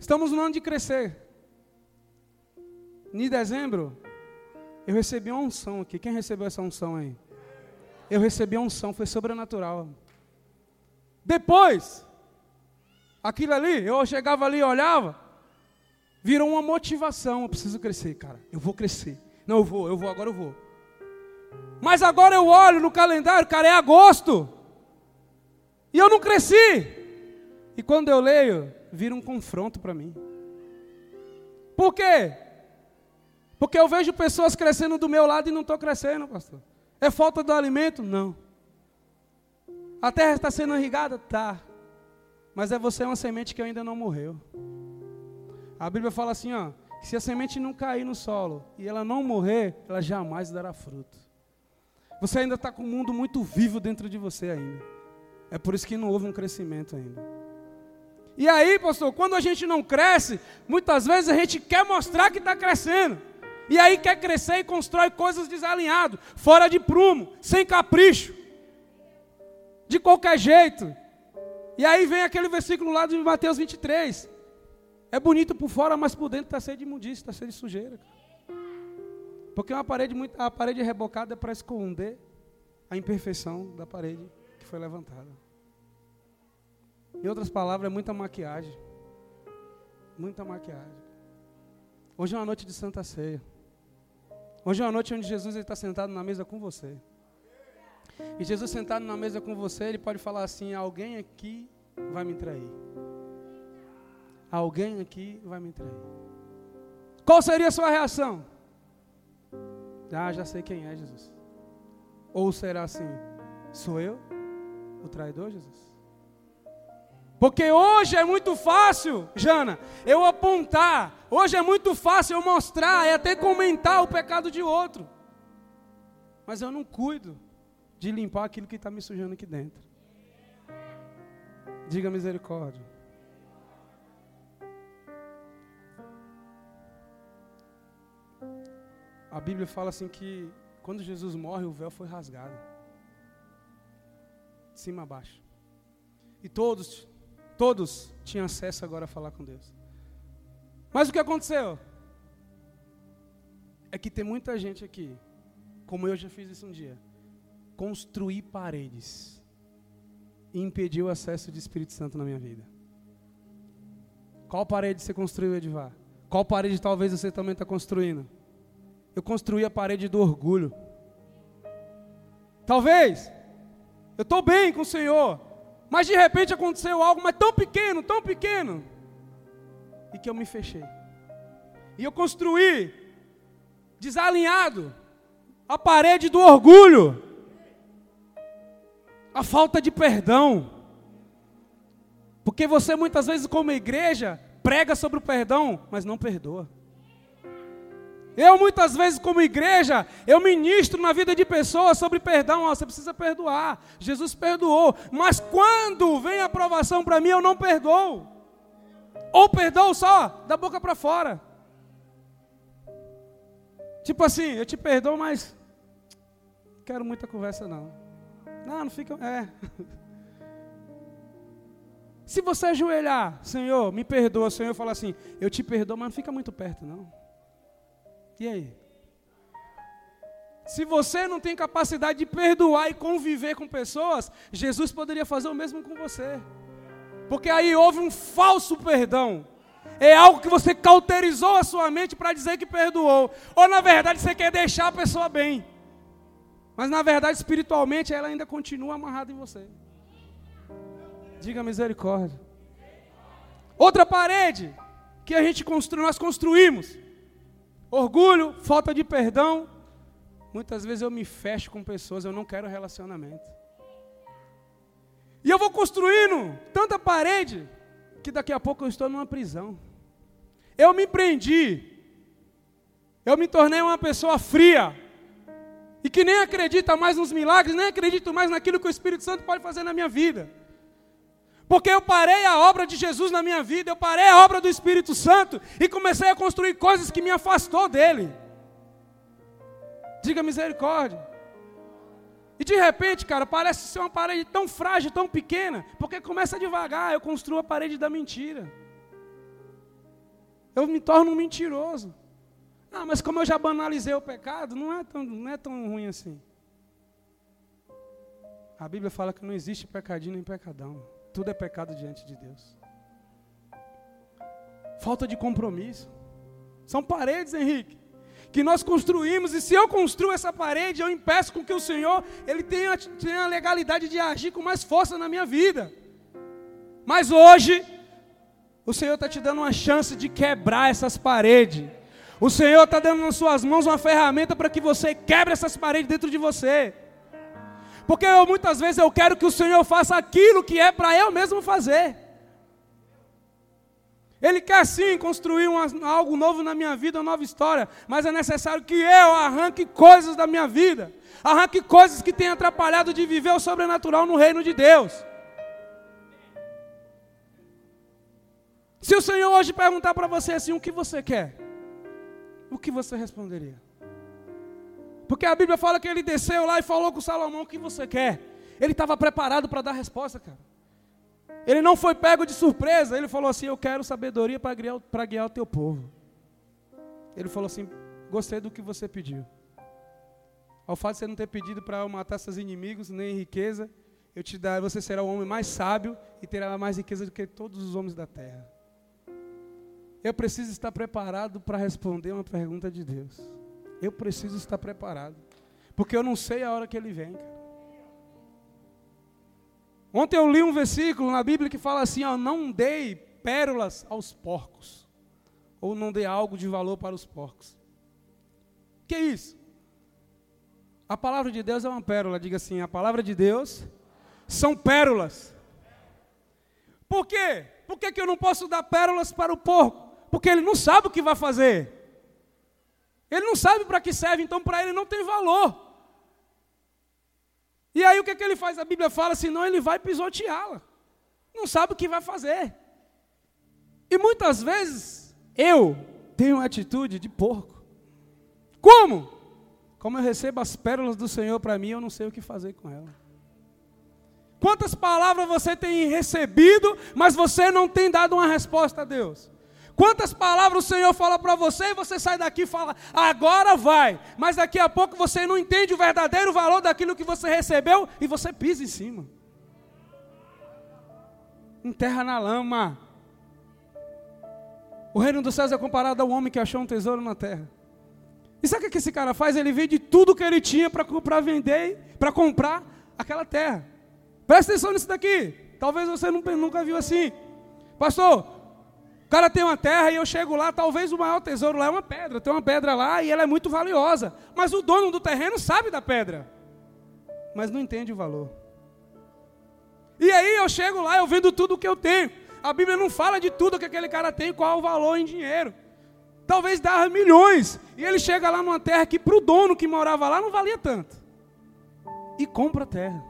Estamos no ano de crescer. Em dezembro, eu recebi uma unção aqui. Quem recebeu essa unção aí? Eu recebi a unção, foi sobrenatural. Depois, aquilo ali, eu chegava ali e olhava, virou uma motivação. Eu preciso crescer, cara. Eu vou crescer. Não, eu vou, eu vou, agora eu vou. Mas agora eu olho no calendário, cara, é agosto. E eu não cresci. E quando eu leio, vira um confronto para mim. Por quê? Porque eu vejo pessoas crescendo do meu lado e não estou crescendo, pastor. É falta do alimento? Não. A terra está sendo irrigada? Tá. Mas é você uma semente que ainda não morreu. A Bíblia fala assim, ó, que se a semente não cair no solo e ela não morrer, ela jamais dará fruto. Você ainda está com um mundo muito vivo dentro de você ainda. É por isso que não houve um crescimento ainda. E aí, pastor, quando a gente não cresce, muitas vezes a gente quer mostrar que está crescendo. E aí quer crescer e constrói coisas desalinhado, fora de prumo, sem capricho, de qualquer jeito. E aí vem aquele versículo lá de Mateus 23. É bonito por fora, mas por dentro está cheio de imundícia, está cheio de sujeira. Porque uma parede muito, a parede rebocada é para esconder a imperfeição da parede que foi levantada. Em outras palavras, é muita maquiagem. Muita maquiagem. Hoje é uma noite de Santa Ceia. Hoje é uma noite onde Jesus está sentado na mesa com você. E Jesus sentado na mesa com você, ele pode falar assim: alguém aqui vai me trair. Alguém aqui vai me trair. Qual seria a sua reação? Ah, já sei quem é Jesus. Ou será assim: sou eu, o traidor, Jesus? Porque hoje é muito fácil, Jana, eu apontar. Hoje é muito fácil eu mostrar e até comentar o pecado de outro. Mas eu não cuido de limpar aquilo que está me sujando aqui dentro. Diga misericórdia. A Bíblia fala assim que quando Jesus morre, o véu foi rasgado. De cima a baixo. E todos, todos tinham acesso agora a falar com Deus. Mas o que aconteceu? É que tem muita gente aqui, como eu já fiz isso um dia, construir paredes e impedir o acesso de Espírito Santo na minha vida. Qual parede você construiu, Edvar? Qual parede talvez você também está construindo? eu construí a parede do orgulho. Talvez, eu estou bem com o Senhor, mas de repente aconteceu algo, mas tão pequeno, tão pequeno, e que eu me fechei. E eu construí, desalinhado, a parede do orgulho, a falta de perdão. Porque você muitas vezes, como igreja, prega sobre o perdão, mas não perdoa. Eu muitas vezes, como igreja, eu ministro na vida de pessoas sobre perdão. você precisa perdoar. Jesus perdoou. Mas quando vem a aprovação para mim, eu não perdoo. Ou perdoo só da boca para fora. Tipo assim, eu te perdoo, mas quero muita conversa não. Não, não fica. É. Se você ajoelhar, Senhor, me perdoa, Senhor, fala assim, eu te perdoo, mas não fica muito perto, não. E aí? Se você não tem capacidade de perdoar e conviver com pessoas, Jesus poderia fazer o mesmo com você. Porque aí houve um falso perdão. É algo que você cauterizou a sua mente para dizer que perdoou. Ou na verdade você quer deixar a pessoa bem. Mas na verdade, espiritualmente, ela ainda continua amarrada em você. Diga misericórdia. Outra parede que a gente construiu, nós construímos. Orgulho, falta de perdão. Muitas vezes eu me fecho com pessoas, eu não quero relacionamento. E eu vou construindo tanta parede que daqui a pouco eu estou numa prisão. Eu me prendi. Eu me tornei uma pessoa fria. E que nem acredita mais nos milagres, nem acredito mais naquilo que o Espírito Santo pode fazer na minha vida. Porque eu parei a obra de Jesus na minha vida, eu parei a obra do Espírito Santo e comecei a construir coisas que me afastou dele. Diga misericórdia. E de repente, cara, parece ser uma parede tão frágil, tão pequena, porque começa devagar, eu construo a parede da mentira. Eu me torno um mentiroso. Ah, mas como eu já banalizei o pecado, não é tão, não é tão ruim assim. A Bíblia fala que não existe pecadinho nem pecadão. Tudo é pecado diante de Deus. Falta de compromisso. São paredes, Henrique, que nós construímos, e se eu construo essa parede, eu impeço com que o Senhor ele tenha, tenha a legalidade de agir com mais força na minha vida. Mas hoje, o Senhor está te dando uma chance de quebrar essas paredes. O Senhor está dando nas suas mãos uma ferramenta para que você quebre essas paredes dentro de você. Porque eu, muitas vezes eu quero que o Senhor faça aquilo que é para eu mesmo fazer. Ele quer sim construir uma, algo novo na minha vida, uma nova história, mas é necessário que eu arranque coisas da minha vida, arranque coisas que têm atrapalhado de viver o sobrenatural no reino de Deus. Se o Senhor hoje perguntar para você assim: o que você quer? O que você responderia? Porque a Bíblia fala que ele desceu lá e falou com Salomão: o que você quer? Ele estava preparado para dar resposta, cara. Ele não foi pego de surpresa. Ele falou assim: Eu quero sabedoria para guiar, guiar o teu povo. Ele falou assim: Gostei do que você pediu. Ao fato de você não ter pedido para eu matar seus inimigos, nem riqueza, eu te darei, você será o homem mais sábio e terá mais riqueza do que todos os homens da terra. Eu preciso estar preparado para responder uma pergunta de Deus. Eu preciso estar preparado. Porque eu não sei a hora que ele vem, cara. Ontem eu li um versículo na Bíblia que fala assim: ó, não dei pérolas aos porcos, ou não dei algo de valor para os porcos. Que isso? A palavra de Deus é uma pérola, diga assim: a palavra de Deus são pérolas. Por quê? Por que, que eu não posso dar pérolas para o porco? Porque ele não sabe o que vai fazer. Ele não sabe para que serve, então para ele não tem valor. E aí o que, é que ele faz? A Bíblia fala, senão ele vai pisoteá-la. Não sabe o que vai fazer. E muitas vezes eu tenho uma atitude de porco. Como? Como eu recebo as pérolas do Senhor para mim, eu não sei o que fazer com ela. Quantas palavras você tem recebido, mas você não tem dado uma resposta a Deus? Quantas palavras o Senhor fala para você e você sai daqui e fala, agora vai. Mas daqui a pouco você não entende o verdadeiro valor daquilo que você recebeu e você pisa em cima. Enterra na lama. O reino dos céus é comparado ao homem que achou um tesouro na terra. E sabe o que esse cara faz? Ele vende tudo que ele tinha para vender, para comprar aquela terra. Presta atenção nisso daqui. Talvez você nunca viu assim. Pastor, o cara tem uma terra e eu chego lá, talvez o maior tesouro lá é uma pedra. Tem uma pedra lá e ela é muito valiosa. Mas o dono do terreno sabe da pedra, mas não entende o valor. E aí eu chego lá, eu vendo tudo o que eu tenho. A Bíblia não fala de tudo que aquele cara tem, qual o valor em dinheiro. Talvez dá milhões. E ele chega lá numa terra que para o dono que morava lá não valia tanto. E compra a terra.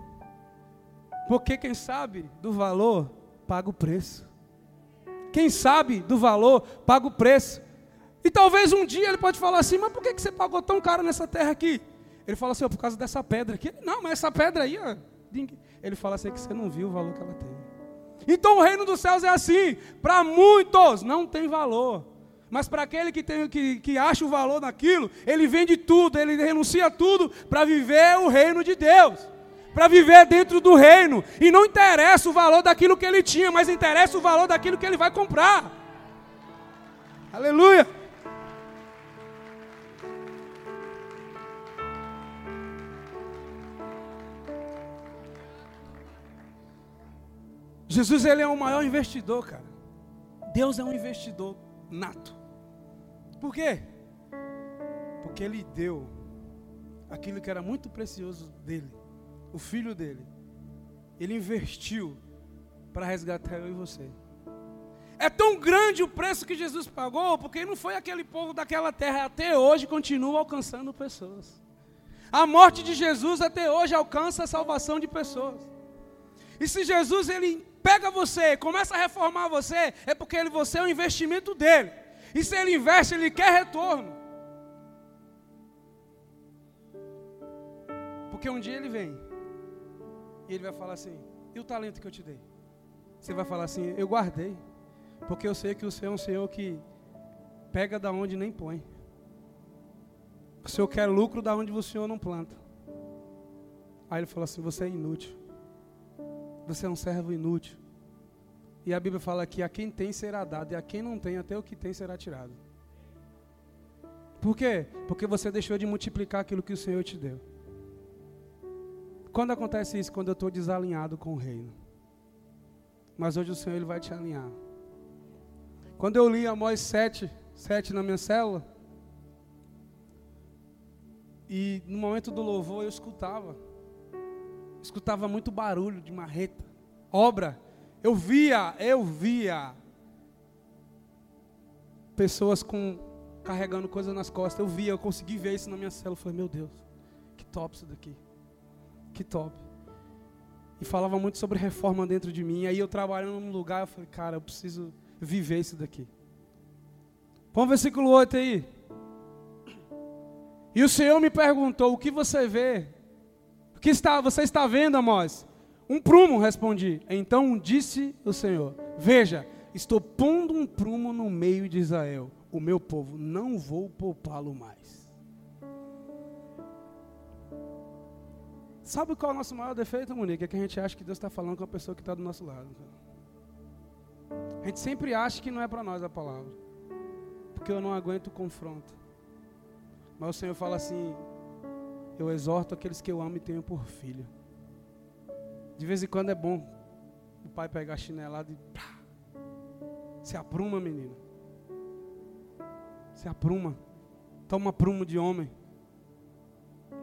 Porque quem sabe do valor, paga o preço. Quem sabe do valor, paga o preço. E talvez um dia ele pode falar assim: mas por que você pagou tão caro nessa terra aqui? Ele fala assim, oh, por causa dessa pedra aqui. Não, mas essa pedra aí, ó, ele fala assim que você não viu o valor que ela tem. Então o reino dos céus é assim, para muitos não tem valor. Mas para aquele que, tem, que, que acha o valor naquilo, ele vende tudo, ele renuncia tudo para viver o reino de Deus. Para viver dentro do reino. E não interessa o valor daquilo que ele tinha, mas interessa o valor daquilo que ele vai comprar. Aleluia! Jesus ele é o maior investidor, cara. Deus é um investidor nato. Por quê? Porque ele deu aquilo que era muito precioso dele, o filho dele. Ele investiu para resgatar eu e você. É tão grande o preço que Jesus pagou, porque não foi aquele povo daquela terra, até hoje continua alcançando pessoas. A morte de Jesus até hoje alcança a salvação de pessoas. E se Jesus ele pega você, começa a reformar você, é porque ele, você é um investimento dele. E se ele investe, ele quer retorno. Porque um dia ele vem e ele vai falar assim: e o talento que eu te dei? Você vai falar assim: eu guardei, porque eu sei que o Senhor é um Senhor que pega da onde nem põe. O Senhor quer lucro da onde o Senhor não planta. Aí ele falou assim: você é inútil. Você é um servo inútil. E a Bíblia fala que a quem tem será dado, e a quem não tem, até o que tem será tirado. Por quê? Porque você deixou de multiplicar aquilo que o Senhor te deu. Quando acontece isso? Quando eu estou desalinhado com o reino. Mas hoje o Senhor ele vai te alinhar. Quando eu li Amós 7, 7 na minha célula, e no momento do louvor eu escutava escutava muito barulho de marreta, obra. Eu via, eu via pessoas com carregando coisas nas costas. Eu via, eu consegui ver isso na minha célula. Eu falei, meu Deus, que top isso daqui. Que top. E falava muito sobre reforma dentro de mim. Aí eu trabalhando num lugar, eu falei, cara, eu preciso viver isso daqui. Põe o versículo 8 aí. E o Senhor me perguntou: o que você vê? que está, você está vendo, Amós? Um prumo, respondi. Então disse o Senhor: Veja, estou pondo um prumo no meio de Israel, o meu povo, não vou poupá-lo mais. Sabe qual é o nosso maior defeito, Monique? É que a gente acha que Deus está falando com a pessoa que está do nosso lado. A gente sempre acha que não é para nós a palavra, porque eu não aguento o confronto. Mas o Senhor fala assim: eu exorto aqueles que eu amo e tenho por filho. De vez em quando é bom o pai pegar a chinelada e pá, se apruma, menino. Se apruma. Toma prumo de homem.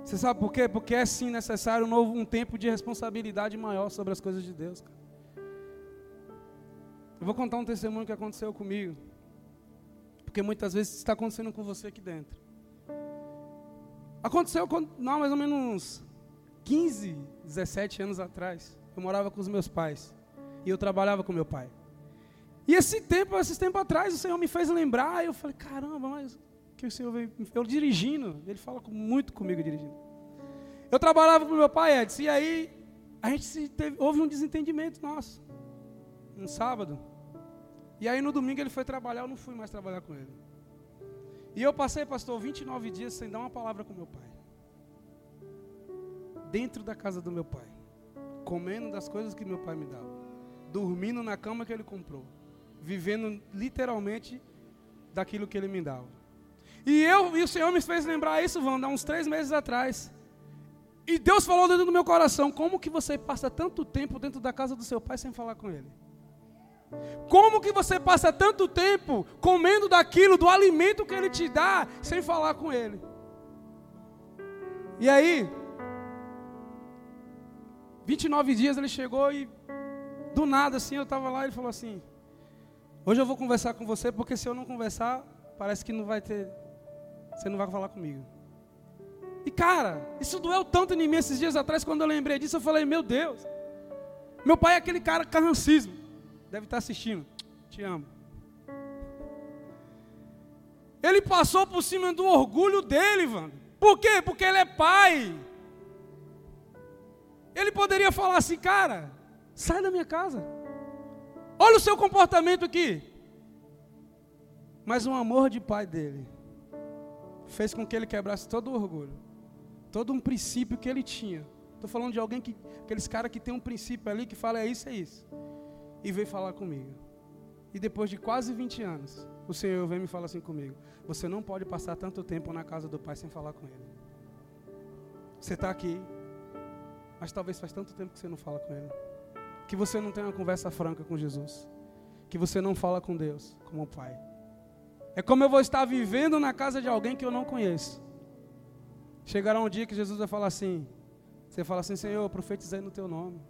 Você sabe por quê? Porque é sim necessário um novo um tempo de responsabilidade maior sobre as coisas de Deus. Cara. Eu vou contar um testemunho que aconteceu comigo. Porque muitas vezes está acontecendo com você aqui dentro. Aconteceu quando, não, mais ou menos uns 15, 17 anos atrás. Eu morava com os meus pais. E eu trabalhava com meu pai. E esse tempo, esses tempos atrás, o Senhor me fez lembrar. E eu falei, caramba, mas que o Senhor veio. Eu dirigindo, ele fala muito comigo dirigindo. Eu trabalhava com meu pai, Edson, e aí a gente teve, houve um desentendimento nosso. Um sábado. E aí no domingo ele foi trabalhar, eu não fui mais trabalhar com ele. E eu passei, pastor, 29 dias sem dar uma palavra com meu pai. Dentro da casa do meu pai. Comendo das coisas que meu pai me dava. Dormindo na cama que ele comprou. Vivendo literalmente daquilo que ele me dava. E eu e o Senhor me fez lembrar isso, Wanda, há uns três meses atrás. E Deus falou dentro do meu coração: como que você passa tanto tempo dentro da casa do seu pai sem falar com ele? Como que você passa tanto tempo comendo daquilo, do alimento que ele te dá, sem falar com ele? E aí, 29 dias ele chegou e do nada assim, eu estava lá e ele falou assim: "Hoje eu vou conversar com você porque se eu não conversar, parece que não vai ter você não vai falar comigo". E cara, isso doeu tanto em mim esses dias atrás quando eu lembrei disso, eu falei: "Meu Deus. Meu pai é aquele cara carrancismo deve estar assistindo. Te amo. Ele passou por cima do orgulho dele, Wanda. Por quê? Porque ele é pai. Ele poderia falar assim, cara, sai da minha casa. Olha o seu comportamento aqui. Mas o amor de pai dele fez com que ele quebrasse todo o orgulho, todo um princípio que ele tinha. Estou falando de alguém que, aqueles caras que tem um princípio ali que fala é isso, é isso. E veio falar comigo. E depois de quase 20 anos, o Senhor vem me falar assim comigo: Você não pode passar tanto tempo na casa do Pai sem falar com Ele. Você está aqui, mas talvez faz tanto tempo que você não fala com Ele. Que você não tem uma conversa franca com Jesus. Que você não fala com Deus como Pai. É como eu vou estar vivendo na casa de alguém que eu não conheço. Chegará um dia que Jesus vai falar assim: Você fala assim, Senhor, eu profetizei no teu nome.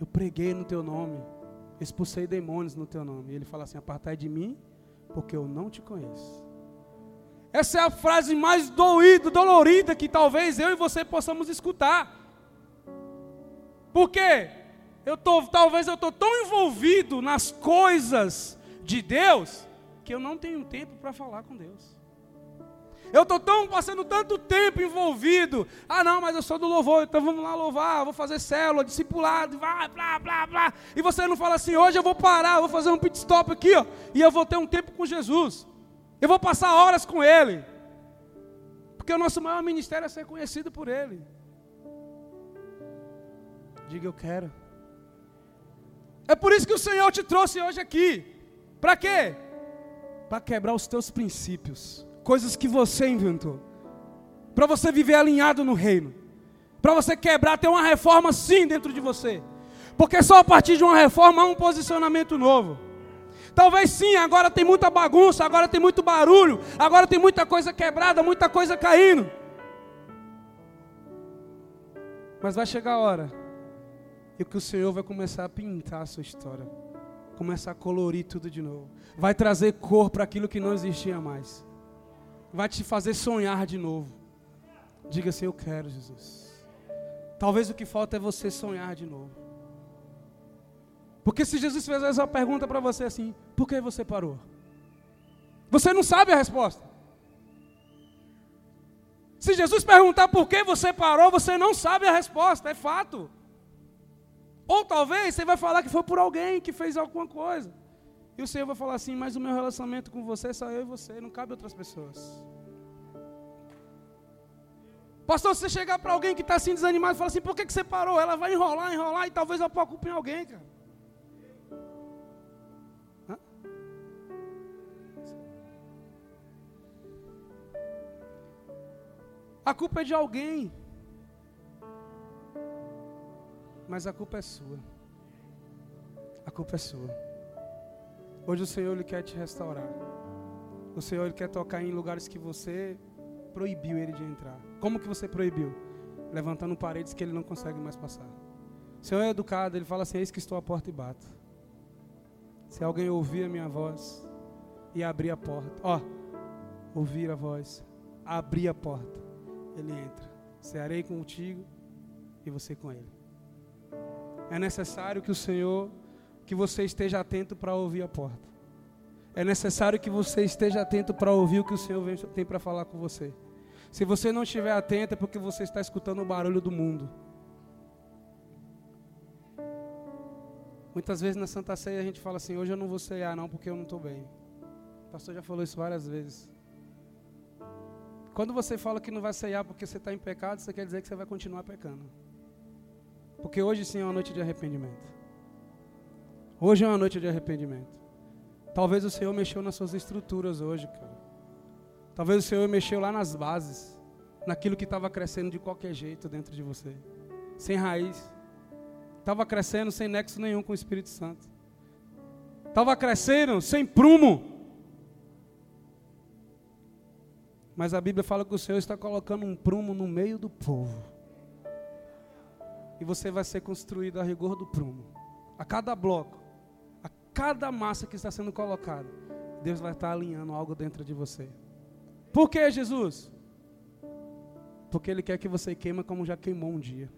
Eu preguei no teu nome. Expulsei demônios no teu nome. E ele fala assim: Apartai de mim, porque eu não te conheço. Essa é a frase mais doída, dolorida que talvez eu e você possamos escutar. Por quê? Eu tô, talvez eu estou tão envolvido nas coisas de Deus que eu não tenho tempo para falar com Deus. Eu estou tão passando tanto tempo envolvido. Ah, não, mas eu sou do louvor, então vamos lá louvar, vou fazer célula, discipulado, vai, blá, blá, blá. E você não fala assim, hoje eu vou parar, vou fazer um pit stop aqui, ó, e eu vou ter um tempo com Jesus. Eu vou passar horas com Ele. Porque o nosso maior ministério é ser conhecido por Ele. Diga eu quero. É por isso que o Senhor te trouxe hoje aqui. Para quê? Para quebrar os teus princípios, coisas que você inventou. Para você viver alinhado no reino. Para você quebrar, ter uma reforma sim dentro de você. Porque só a partir de uma reforma há um posicionamento novo. Talvez sim, agora tem muita bagunça, agora tem muito barulho, agora tem muita coisa quebrada, muita coisa caindo. Mas vai chegar a hora e que o Senhor vai começar a pintar a sua história, começar a colorir tudo de novo, vai trazer cor para aquilo que não existia mais, vai te fazer sonhar de novo. Diga assim: Eu quero, Jesus. Talvez o que falta é você sonhar de novo. Porque se Jesus fizesse essa pergunta para você assim, por que você parou? Você não sabe a resposta. Se Jesus perguntar por que você parou, você não sabe a resposta, é fato. Ou talvez você vai falar que foi por alguém que fez alguma coisa. E o Senhor vai falar assim: Mas o meu relacionamento com você é só eu e você, não cabe outras pessoas. Pastor, se você chegar para alguém que está assim desanimado e falar assim: Por que, que você parou? Ela vai enrolar, enrolar e talvez ela possa culpar em alguém, cara. A culpa é de alguém. Mas a culpa é sua. A culpa é sua. Hoje o Senhor ele quer te restaurar. O Senhor ele quer tocar em lugares que você proibiu ele de entrar. Como que você proibiu? Levantando paredes que ele não consegue mais passar. O Senhor é educado, ele fala assim: Eis que estou à porta e bato. Se alguém ouvir a minha voz e abrir a porta, ó, ouvir a voz, abrir a porta, ele entra. Cearei contigo e você com ele é necessário que o Senhor, que você esteja atento para ouvir a porta. É necessário que você esteja atento para ouvir o que o Senhor tem para falar com você. Se você não estiver atento, é porque você está escutando o barulho do mundo. Muitas vezes na Santa Ceia a gente fala assim: hoje eu não vou ceiar, não, porque eu não estou bem. O pastor já falou isso várias vezes. Quando você fala que não vai ceiar porque você está em pecado, isso quer dizer que você vai continuar pecando. Porque hoje sim é uma noite de arrependimento. Hoje é uma noite de arrependimento. Talvez o Senhor mexeu nas suas estruturas hoje, cara. Talvez o Senhor mexeu lá nas bases, naquilo que estava crescendo de qualquer jeito dentro de você, sem raiz. Estava crescendo sem nexo nenhum com o Espírito Santo. Estava crescendo sem prumo. Mas a Bíblia fala que o Senhor está colocando um prumo no meio do povo e você vai ser construído a rigor do prumo. A cada bloco, a cada massa que está sendo colocada, Deus vai estar alinhando algo dentro de você. Por que, Jesus? Porque Ele quer que você queima como já queimou um dia.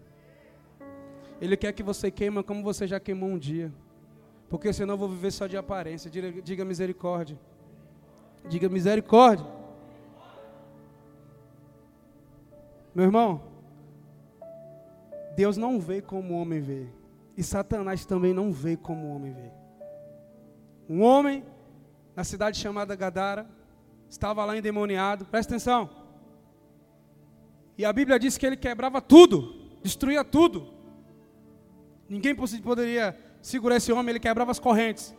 Ele quer que você queima como você já queimou um dia. Porque senão eu vou viver só de aparência. Diga, diga misericórdia. Diga misericórdia. Meu irmão, Deus não vê como o homem vê. E Satanás também não vê como o homem vê. Um homem na cidade chamada Gadara estava lá endemoniado, presta atenção. E a Bíblia diz que ele quebrava tudo, destruía tudo. Ninguém poderia segurar esse homem, ele quebrava as correntes.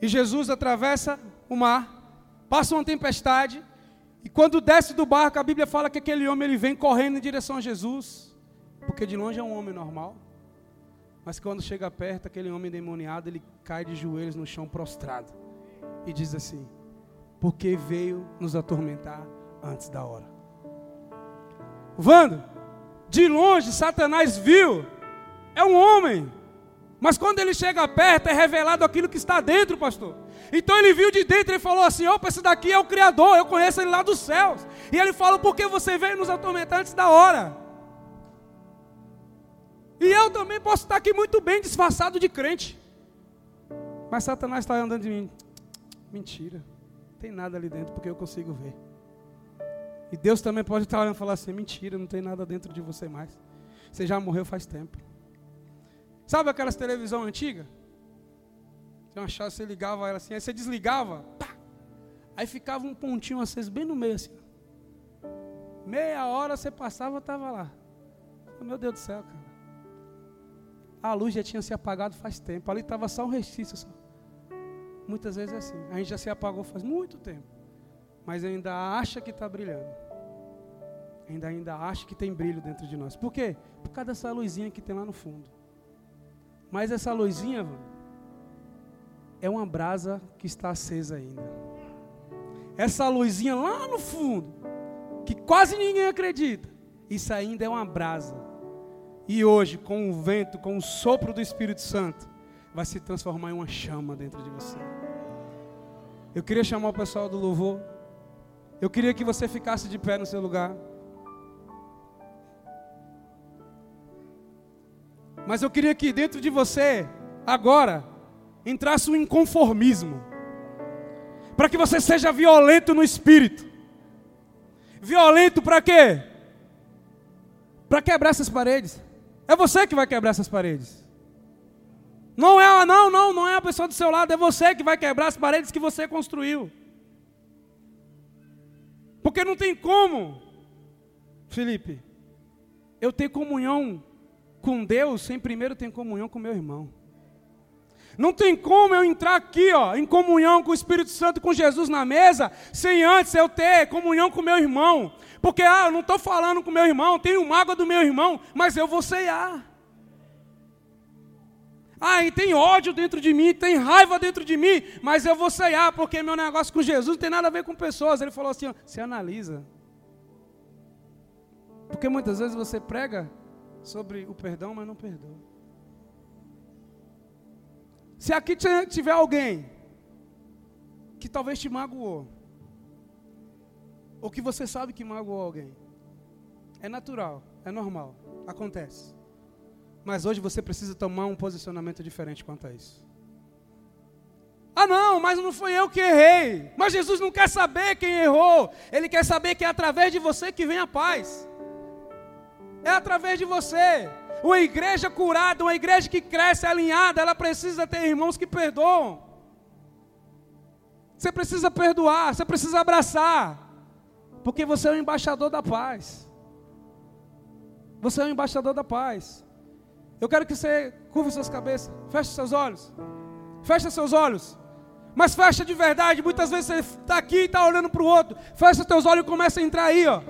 E Jesus atravessa o mar, passa uma tempestade, e quando desce do barco, a Bíblia fala que aquele homem ele vem correndo em direção a Jesus, porque de longe é um homem normal. Mas quando chega perto, aquele homem endemoniado, ele cai de joelhos no chão prostrado e diz assim: Porque veio nos atormentar antes da hora. Vando, de longe Satanás viu, é um homem, mas quando ele chega perto, é revelado aquilo que está dentro, pastor. Então ele viu de dentro e falou assim: opa, esse daqui é o Criador, eu conheço ele lá dos céus. E ele fala: por que você veio nos atormentar antes da hora? E eu também posso estar aqui muito bem disfarçado de crente. Mas Satanás está andando de mim. Mentira. Não tem nada ali dentro porque eu consigo ver. E Deus também pode estar olhando e falar assim: mentira, não tem nada dentro de você mais. Você já morreu faz tempo. Sabe aquelas televisão antiga? Você achava, você ligava ela assim, aí você desligava, pá, aí ficava um pontinho aceso bem no meio assim. Meia hora você passava, estava lá. Meu Deus do céu, cara. A luz já tinha se apagado faz tempo. Ali estava só um restício. Só. Muitas vezes é assim. A gente já se apagou faz muito tempo. Mas ainda acha que está brilhando. Ainda ainda acha que tem brilho dentro de nós. Por quê? Por causa dessa luzinha que tem lá no fundo. Mas essa luzinha, é uma brasa que está acesa ainda. Essa luzinha lá no fundo, que quase ninguém acredita, isso ainda é uma brasa. E hoje, com o vento, com o sopro do Espírito Santo, vai se transformar em uma chama dentro de você. Eu queria chamar o pessoal do louvor. Eu queria que você ficasse de pé no seu lugar. Mas eu queria que dentro de você, agora, entrasse um inconformismo. Para que você seja violento no espírito. Violento para quê? Para quebrar essas paredes. É você que vai quebrar essas paredes. Não é, não, não, não é a pessoa do seu lado, é você que vai quebrar as paredes que você construiu. Porque não tem como, Felipe, eu ter comunhão com Deus sem primeiro ter comunhão com meu irmão. Não tem como eu entrar aqui, ó, em comunhão com o Espírito Santo, com Jesus na mesa, sem antes eu ter comunhão com meu irmão. Porque, ah, eu não estou falando com meu irmão, tenho mágoa do meu irmão, mas eu vou ceiar. Ah, e tem ódio dentro de mim, tem raiva dentro de mim, mas eu vou ceiar, porque meu negócio com Jesus não tem nada a ver com pessoas. Ele falou assim: ó, se analisa. Porque muitas vezes você prega sobre o perdão, mas não perdoa. Se aqui tiver alguém que talvez te magoou, ou que você sabe que magoou alguém, é natural, é normal, acontece. Mas hoje você precisa tomar um posicionamento diferente quanto a isso. Ah, não, mas não foi eu que errei. Mas Jesus não quer saber quem errou. Ele quer saber que é através de você que vem a paz. É através de você. Uma igreja curada, uma igreja que cresce alinhada, ela precisa ter irmãos que perdoam. Você precisa perdoar, você precisa abraçar. Porque você é o embaixador da paz. Você é o embaixador da paz. Eu quero que você curva suas cabeças, feche seus olhos. Feche seus olhos. Mas fecha de verdade. Muitas vezes você está aqui e está olhando para o outro. Fecha seus olhos e começa a entrar aí, ó.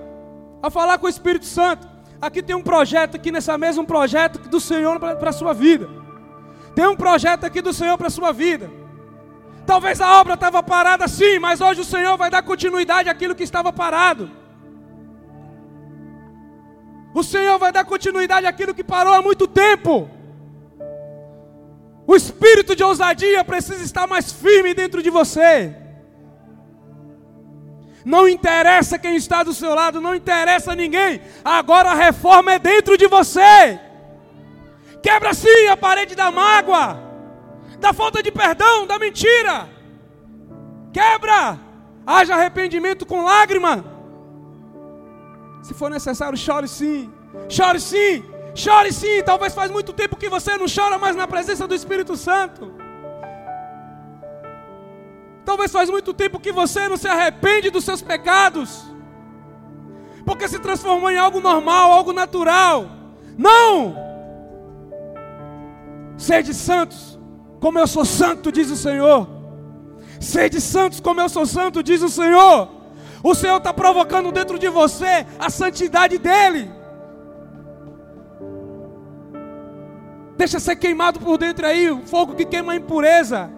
A falar com o Espírito Santo. Aqui tem um projeto, aqui nessa mesa, um projeto do Senhor para a sua vida. Tem um projeto aqui do Senhor para a sua vida. Talvez a obra estava parada sim, mas hoje o Senhor vai dar continuidade àquilo que estava parado. O Senhor vai dar continuidade àquilo que parou há muito tempo. O espírito de ousadia precisa estar mais firme dentro de você. Não interessa quem está do seu lado, não interessa ninguém. Agora a reforma é dentro de você. Quebra sim a parede da mágoa, da falta de perdão, da mentira. Quebra. Haja arrependimento com lágrima. Se for necessário, chore sim. Chore sim. Chore sim. Talvez faz muito tempo que você não chora mais na presença do Espírito Santo. Talvez faz muito tempo que você não se arrepende dos seus pecados. Porque se transformou em algo normal, algo natural. Não! Sede santos, como eu sou santo, diz o Senhor. Sede santos, como eu sou santo, diz o Senhor. O Senhor está provocando dentro de você a santidade dEle. Deixa ser queimado por dentro aí, o fogo que queima a impureza.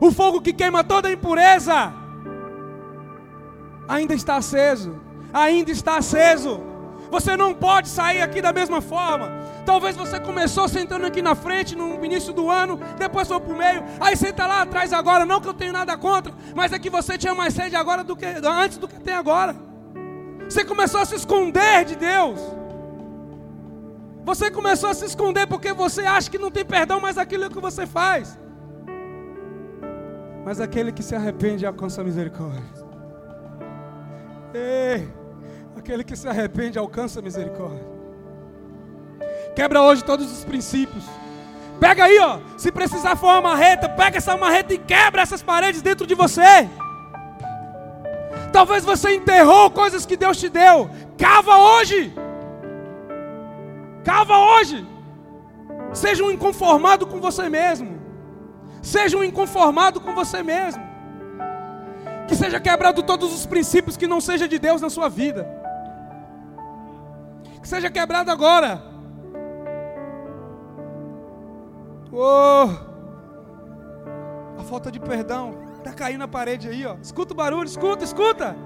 O fogo que queima toda a impureza. Ainda está aceso. Ainda está aceso. Você não pode sair aqui da mesma forma. Talvez você começou sentando aqui na frente no início do ano, depois foi para o meio, aí senta lá atrás agora. Não que eu tenha nada contra, mas é que você tinha mais sede agora do que antes do que tem agora. Você começou a se esconder de Deus. Você começou a se esconder porque você acha que não tem perdão mais aquilo que você faz. Mas aquele que se arrepende alcança a misericórdia. Ei! Aquele que se arrepende alcança misericórdia. Quebra hoje todos os princípios. Pega aí, ó. Se precisar for uma marreta, pega essa marreta e quebra essas paredes dentro de você. Talvez você enterrou coisas que Deus te deu. Cava hoje. Cava hoje. Seja um inconformado com você mesmo. Seja um inconformado com você mesmo. Que seja quebrado todos os princípios que não seja de Deus na sua vida que seja quebrado agora. Oh, a falta de perdão está caindo na parede aí, ó. Escuta o barulho, escuta, escuta.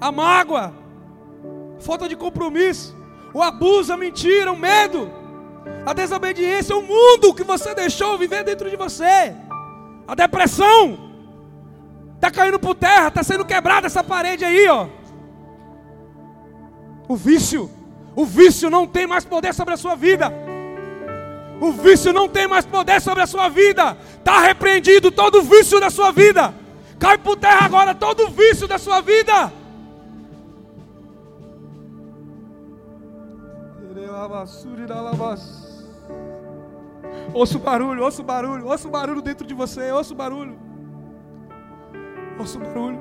A mágoa, falta de compromisso, o abuso, a mentira, o medo, a desobediência, o mundo que você deixou viver dentro de você, a depressão, está caindo por terra, está sendo quebrada essa parede aí, ó. O vício, o vício não tem mais poder sobre a sua vida. O vício não tem mais poder sobre a sua vida. Está repreendido todo o vício da sua vida. Cai por terra agora todo o vício da sua vida. Ouça o barulho, ouça o barulho, ouça o barulho dentro de você, ouça o barulho. Ouça o barulho.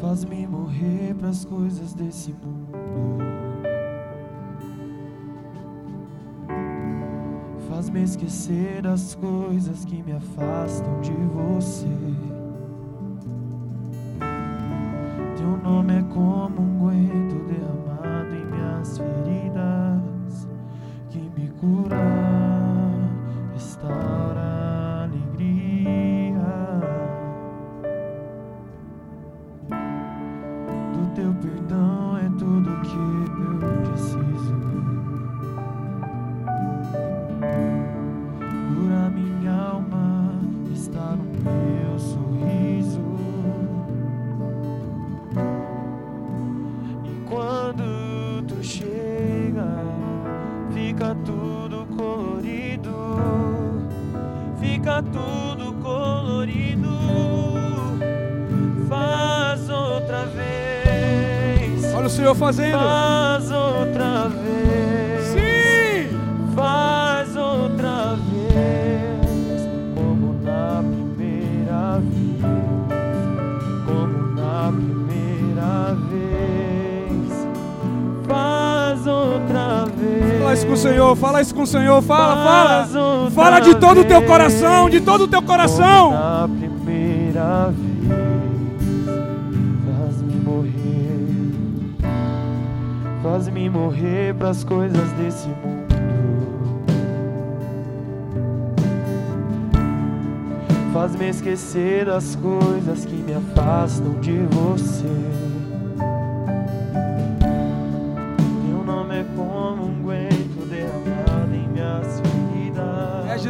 Faz-me morrer para as coisas desse mundo. Faz-me esquecer das coisas que me afastam de você. Nome é como um guento derramado em minhas feridas Fala isso com o Senhor. Fala, fala. Fala de todo o teu coração. De todo o teu coração. Na primeira vez. Faz-me morrer para as coisas desse mundo. Faz-me esquecer das coisas que me afastam de você.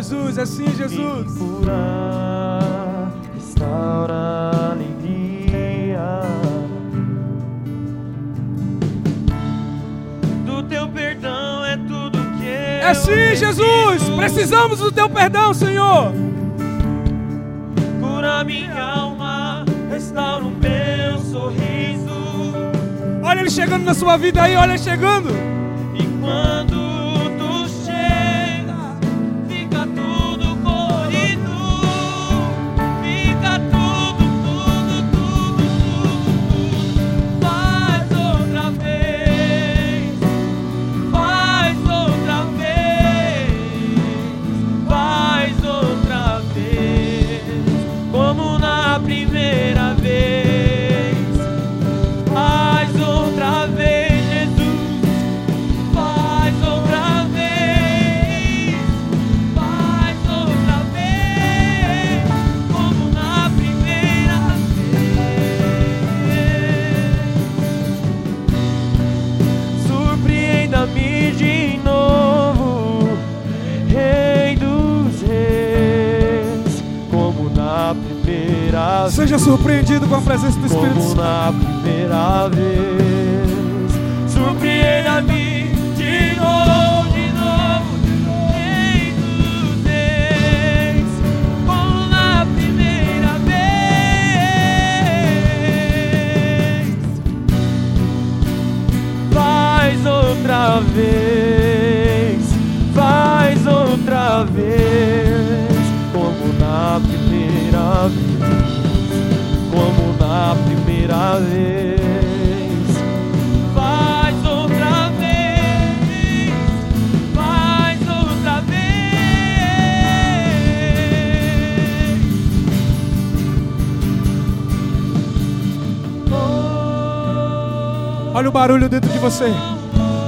Jesus, é sim, Jesus. Me cura, restaura a alegria do teu perdão é tudo que é sim, Jesus. Precisamos do teu perdão, Senhor. Cura minha alma, restaura o meu sorriso. Olha ele chegando na sua vida aí, olha ele chegando. E quando vez. Seja surpreendido com a presença do Espírito Como Santo. na primeira vez, surpreenda-me de novo, de novo, de novo, Rei dos Reis, como na primeira vez. Faz outra vez, faz outra vez, primeira vez. Faz outra vez, faz outra vez. Olha o barulho dentro de você.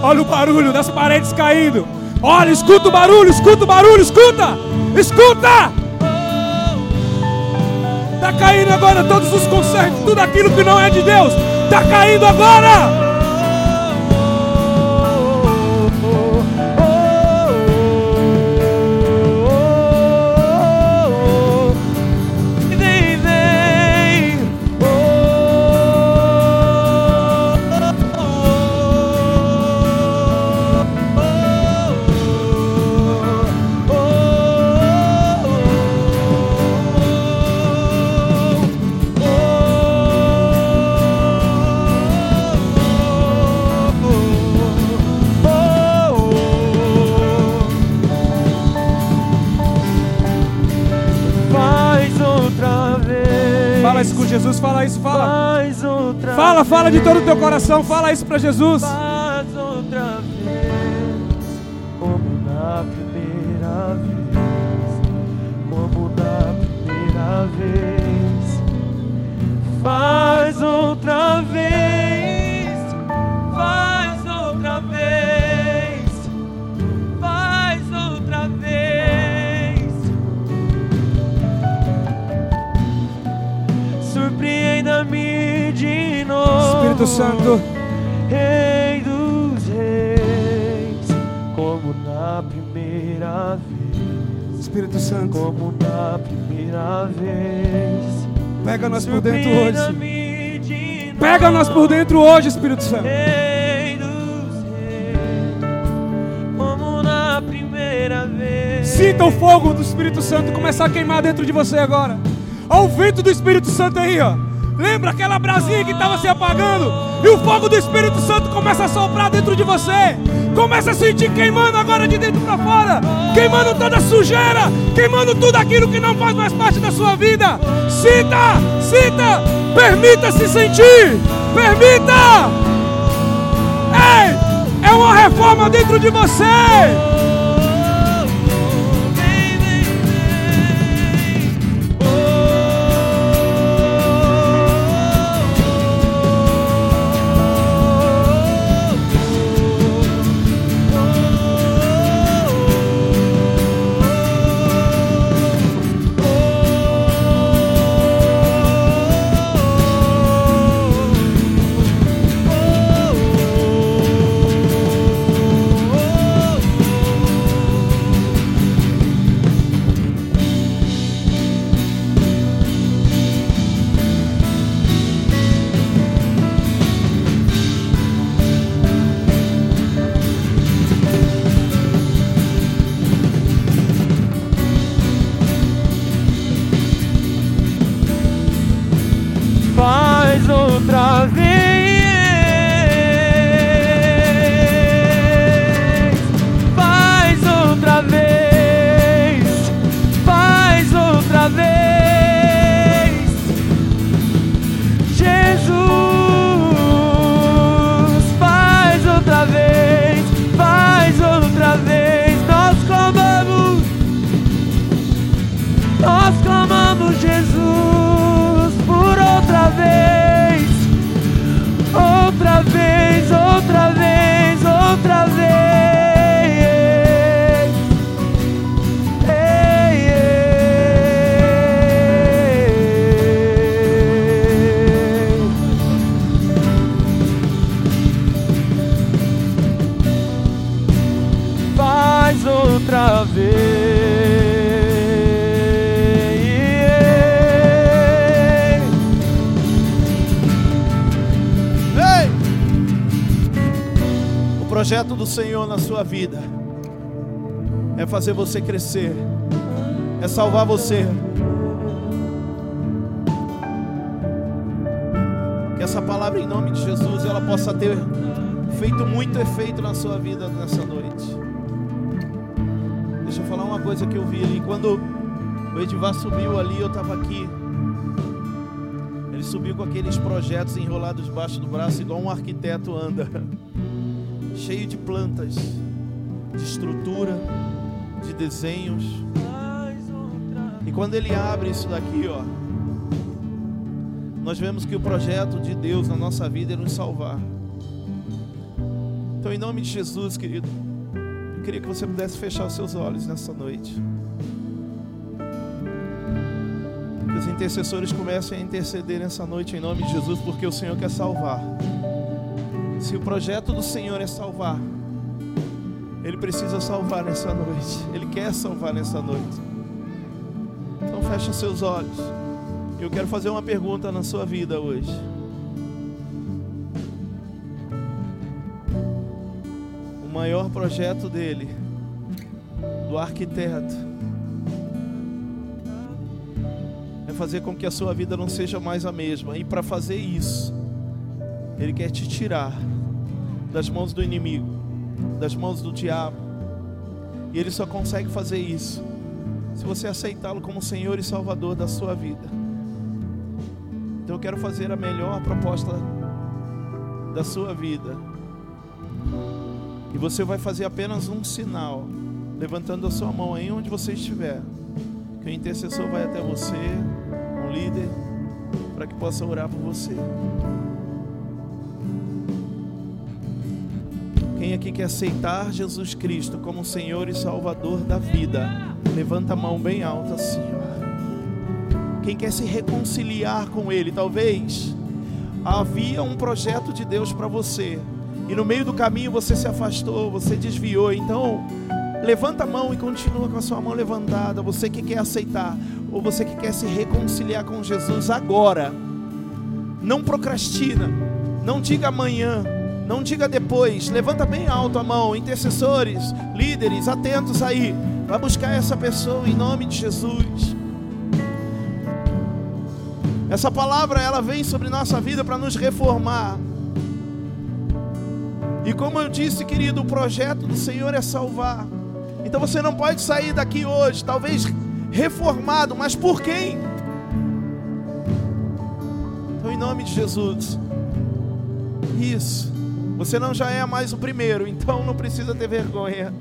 Olha o barulho das paredes caindo. Olha, escuta o barulho, escuta o barulho, escuta! Escuta! Tá caindo agora todos os concertos, tudo aquilo que não é de Deus. Tá caindo agora! De todo o teu coração, fala isso pra Jesus. Por dentro hoje. Pega nós por dentro hoje, Espírito Santo. Sinta o fogo do Espírito Santo começar a queimar dentro de você agora. Olha o vento do Espírito Santo aí, ó. Lembra aquela brasinha que estava se apagando? E o fogo do Espírito Santo começa a soprar dentro de você. Começa a sentir queimando agora de dentro para fora. Queimando toda a sujeira. Queimando tudo aquilo que não faz mais parte da sua vida. Sinta, sinta. Permita-se sentir. Permita. Ei, é uma reforma dentro de você. Projeto do Senhor na sua vida é fazer você crescer, é salvar você. Que essa palavra em nome de Jesus ela possa ter feito muito efeito na sua vida nessa noite. Deixa eu falar uma coisa que eu vi ali. Quando o Edivar subiu ali, eu estava aqui. Ele subiu com aqueles projetos enrolados debaixo do braço, igual um arquiteto anda, cheio de plantas, de estrutura, de desenhos. E quando ele abre isso daqui, ó, nós vemos que o projeto de Deus na nossa vida é nos salvar. Então, em nome de Jesus, querido, eu queria que você pudesse fechar os seus olhos nessa noite. Que os intercessores comecem a interceder nessa noite em nome de Jesus, porque o Senhor quer salvar. Se o projeto do Senhor é salvar, Ele precisa salvar nessa noite. Ele quer salvar nessa noite. Então feche os seus olhos. Eu quero fazer uma pergunta na sua vida hoje. O maior projeto dele, do arquiteto, é fazer com que a sua vida não seja mais a mesma. E para fazer isso, ele quer te tirar das mãos do inimigo, das mãos do diabo. E ele só consegue fazer isso se você aceitá-lo como Senhor e Salvador da sua vida. Então eu quero fazer a melhor proposta da sua vida. E você vai fazer apenas um sinal, levantando a sua mão aí onde você estiver. Que o intercessor vai até você, um líder, para que possa orar por você. Quem aqui quer aceitar Jesus Cristo como Senhor e Salvador da vida, levanta a mão bem alta ó. Quem quer se reconciliar com Ele, talvez havia um projeto de Deus para você e no meio do caminho você se afastou, você desviou. Então, levanta a mão e continua com a sua mão levantada. Você que quer aceitar ou você que quer se reconciliar com Jesus agora, não procrastina, não diga amanhã. Não diga depois, levanta bem alto a mão, intercessores, líderes, atentos aí. Vai buscar essa pessoa em nome de Jesus. Essa palavra ela vem sobre nossa vida para nos reformar. E como eu disse, querido, o projeto do Senhor é salvar. Então você não pode sair daqui hoje, talvez reformado, mas por quem? Então, em nome de Jesus. Isso. Você não já é mais o primeiro, então não precisa ter vergonha.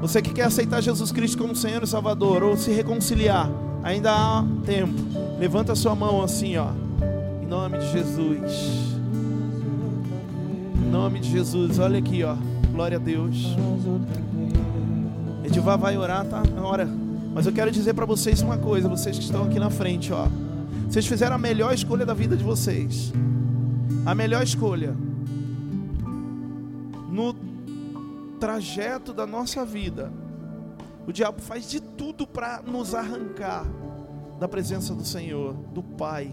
Você que quer aceitar Jesus Cristo como Senhor e Salvador ou se reconciliar, ainda há tempo. Levanta sua mão assim, ó. Em nome de Jesus. Em nome de Jesus. Olha aqui, ó. Glória a Deus. Edivar vai orar, tá? Na hora. Mas eu quero dizer para vocês uma coisa, vocês que estão aqui na frente, ó. Vocês fizeram a melhor escolha da vida de vocês. A melhor escolha. No trajeto da nossa vida, o diabo faz de tudo para nos arrancar da presença do Senhor, do Pai.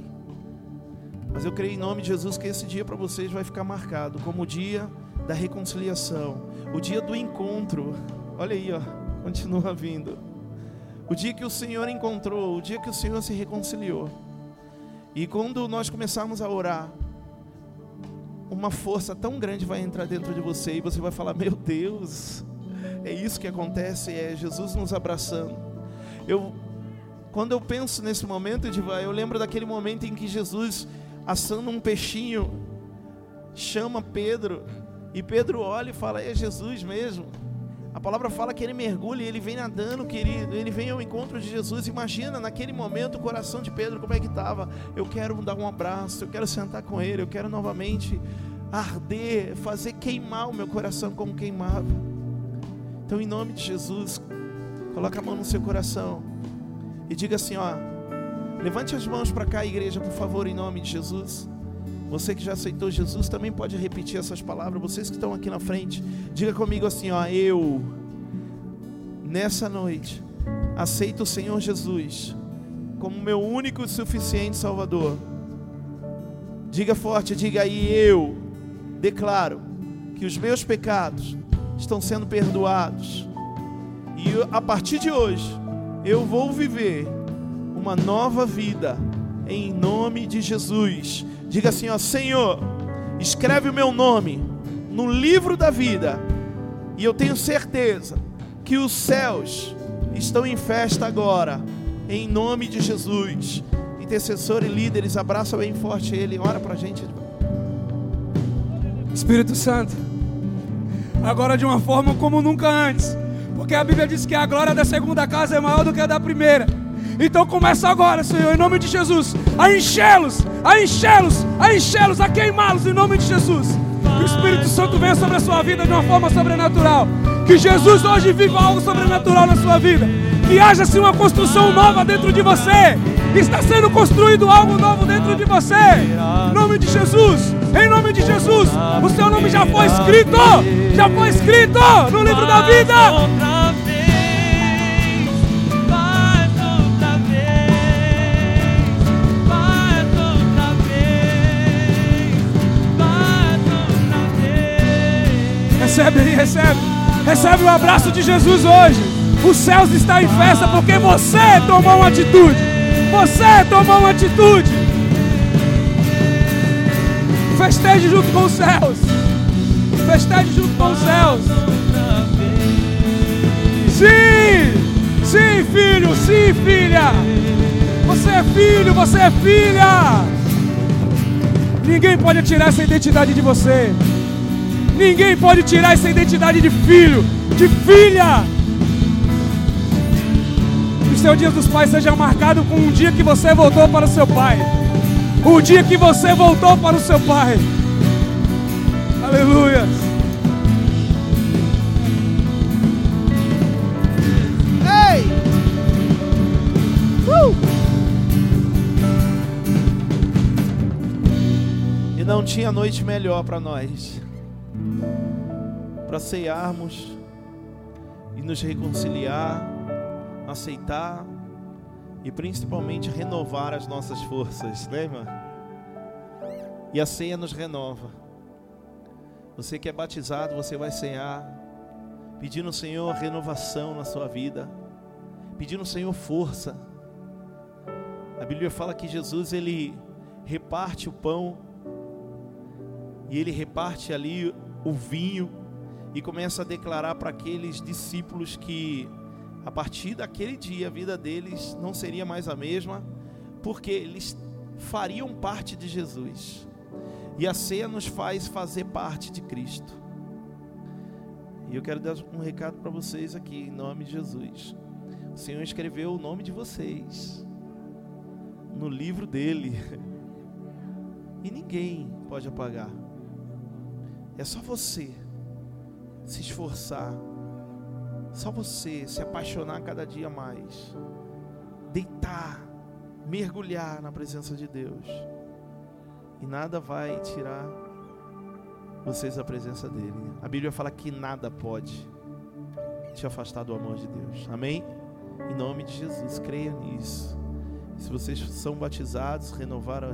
Mas eu creio em nome de Jesus que esse dia para vocês vai ficar marcado como o dia da reconciliação, o dia do encontro. Olha aí, ó, continua vindo. O dia que o Senhor encontrou, o dia que o Senhor se reconciliou. E quando nós começarmos a orar, uma força tão grande vai entrar dentro de você e você vai falar: Meu Deus, é isso que acontece, é Jesus nos abraçando. Eu, quando eu penso nesse momento, eu lembro daquele momento em que Jesus, assando um peixinho, chama Pedro e Pedro olha e fala: É Jesus mesmo. A palavra fala que ele mergulha e ele vem nadando, querido. Ele vem ao encontro de Jesus. Imagina naquele momento o coração de Pedro como é que estava. Eu quero dar um abraço, eu quero sentar com ele, eu quero novamente arder, fazer queimar o meu coração como queimava. Então, em nome de Jesus, coloca a mão no seu coração e diga assim: ó, levante as mãos para cá, igreja, por favor, em nome de Jesus. Você que já aceitou Jesus também pode repetir essas palavras. Vocês que estão aqui na frente, diga comigo assim, ó, eu nessa noite aceito o Senhor Jesus como meu único e suficiente Salvador. Diga forte, diga aí, eu declaro que os meus pecados estão sendo perdoados. E a partir de hoje, eu vou viver uma nova vida em nome de Jesus. Diga assim, ó, Senhor, escreve o meu nome no livro da vida. E eu tenho certeza que os céus estão em festa agora, em nome de Jesus. Intercessor e líderes, abraça bem forte ele, ora pra gente. Espírito Santo, agora de uma forma como nunca antes, porque a Bíblia diz que a glória da segunda casa é maior do que a da primeira. Então começa agora, Senhor, em nome de Jesus, a enchê-los, a enchê-los, a enchê-los, a queimá-los em nome de Jesus. Que o Espírito Santo venha sobre a sua vida de uma forma sobrenatural. Que Jesus hoje viva algo sobrenatural na sua vida. Que haja assim uma construção nova dentro de você. Está sendo construído algo novo dentro de você. Em nome de Jesus. Em nome de Jesus. O seu nome já foi escrito. Já foi escrito no livro da vida. Recebe recebe. Recebe o abraço de Jesus hoje. Os céus estão em festa porque você tomou uma atitude. Você tomou uma atitude. Festeje junto com os céus. Festeje junto com os céus. Sim! Sim, filho! Sim, filha! Você é filho, você é filha! Ninguém pode tirar essa identidade de você. Ninguém pode tirar essa identidade de filho, de filha. Que o seu dia dos pais seja marcado com um dia que você voltou para o seu pai. O dia que você voltou para o seu pai. Aleluia. Ei! Uh! E não tinha noite melhor para nós, para ceiarmos e nos reconciliar, aceitar e principalmente renovar as nossas forças, lembra? E a ceia nos renova. Você que é batizado, você vai cear, pedindo ao Senhor renovação na sua vida, pedindo ao Senhor força. A Bíblia fala que Jesus ele reparte o pão e ele reparte ali o vinho e começa a declarar para aqueles discípulos que a partir daquele dia a vida deles não seria mais a mesma, porque eles fariam parte de Jesus. E a ceia nos faz fazer parte de Cristo. E eu quero dar um recado para vocês aqui, em nome de Jesus. O Senhor escreveu o nome de vocês no livro dele. E ninguém pode apagar. É só você se esforçar. Só você se apaixonar cada dia mais. Deitar, mergulhar na presença de Deus. E nada vai tirar vocês da presença dele. A Bíblia fala que nada pode te afastar do amor de Deus. Amém? Em nome de Jesus, creia nisso. Se vocês são batizados, renovaram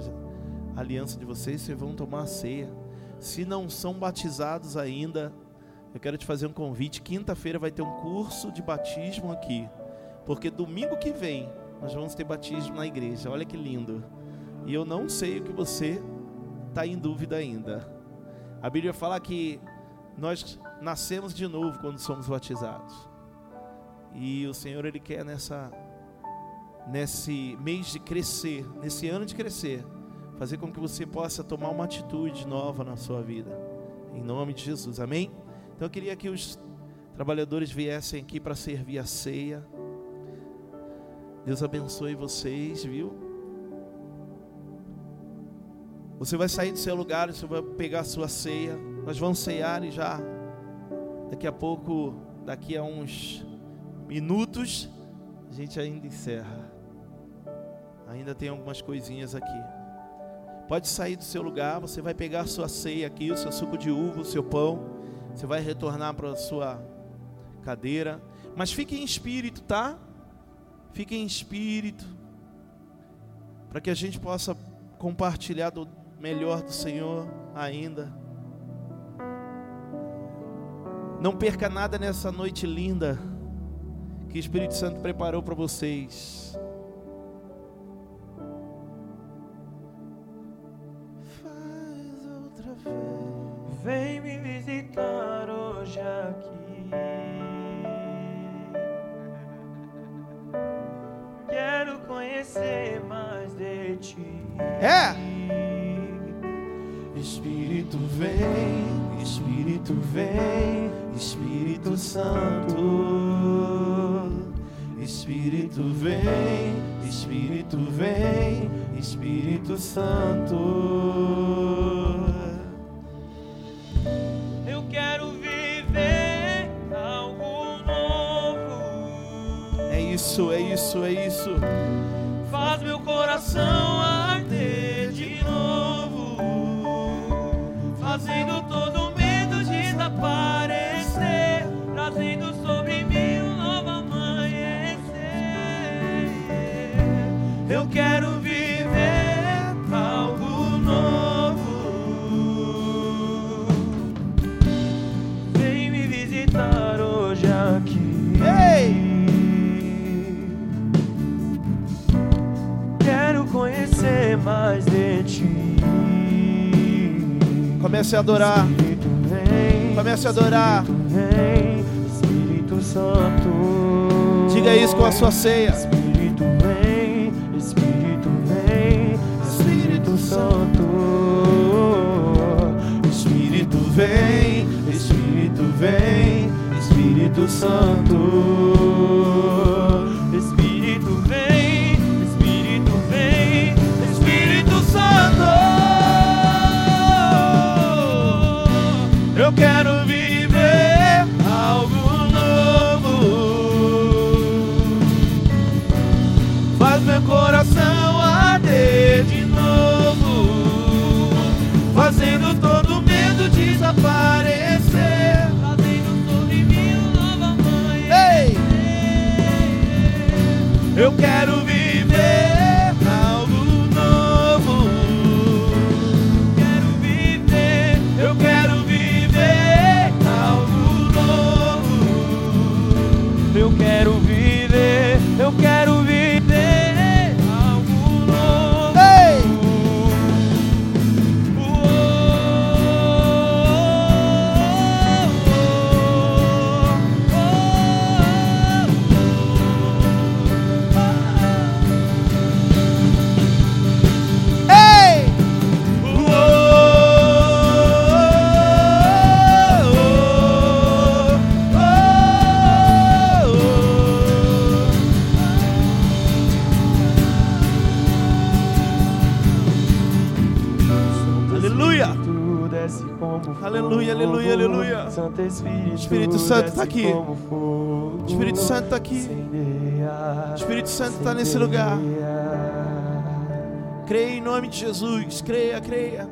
a aliança de vocês, vocês vão tomar a ceia. Se não são batizados ainda, eu quero te fazer um convite. Quinta-feira vai ter um curso de batismo aqui. Porque domingo que vem nós vamos ter batismo na igreja. Olha que lindo. E eu não sei o que você está em dúvida ainda. A Bíblia fala que nós nascemos de novo quando somos batizados. E o Senhor ele quer nessa nesse mês de crescer, nesse ano de crescer, fazer com que você possa tomar uma atitude nova na sua vida. Em nome de Jesus. Amém. Então eu queria que os trabalhadores viessem aqui para servir a ceia. Deus abençoe vocês, viu? Você vai sair do seu lugar, você vai pegar a sua ceia. Nós vamos ceiar e já daqui a pouco, daqui a uns minutos, a gente ainda encerra. Ainda tem algumas coisinhas aqui. Pode sair do seu lugar, você vai pegar a sua ceia aqui, o seu suco de uva, o seu pão. Você vai retornar para a sua cadeira. Mas fique em espírito, tá? Fique em espírito. Para que a gente possa compartilhar do melhor do Senhor ainda. Não perca nada nessa noite linda que o Espírito Santo preparou para vocês. É! Espírito vem, Espírito vem, Espírito Santo. Espírito vem, Espírito vem, Espírito Santo. Eu quero viver algo novo. É isso, é isso, é isso. Faz meu coração fazendo todo medo desaparecer, trazendo sobre mim um novo amanhecer. Eu quero viver algo novo. Vem me visitar hoje aqui. Ei! Quero conhecer mais Comece a adorar. Comece a adorar. Espírito Santo. Diga isso com a sua ceia. Espírito vem, Espírito vem, Espírito Santo. Espírito vem, Espírito vem, Espírito Santo. Eu quero viver algo novo. Faz meu coração arder de novo, fazendo todo medo desaparecer, trazendo sobre mim um novo amanhecer. Eu quero Santo Espírito, Espírito Santo desce tá aqui. Espírito Santo está aqui. Espírito Santo está nesse lugar. Creia em nome de Jesus. Creia, creia.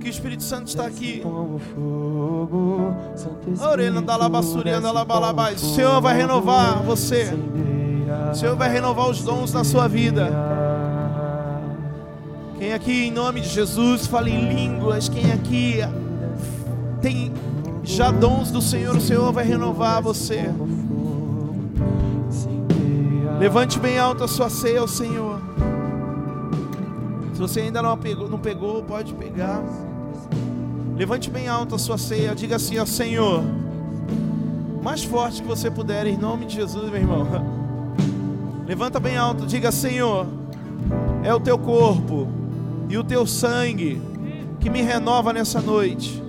Que o Espírito Santo está aqui. Orelha da labalaba. como O Senhor vai renovar você. O Senhor vai renovar os dons na sua vida. Quem aqui, em nome de Jesus, fala em línguas. Quem aqui tem já dons do Senhor, o Senhor vai renovar você. Levante bem alto a sua ceia ao Senhor. Se você ainda não pegou, não pegou, pode pegar. Levante bem alto a sua ceia. Diga assim, ó Senhor. Mais forte que você puder, em nome de Jesus, meu irmão. Levanta bem alto, diga Senhor. É o teu corpo e o teu sangue que me renova nessa noite.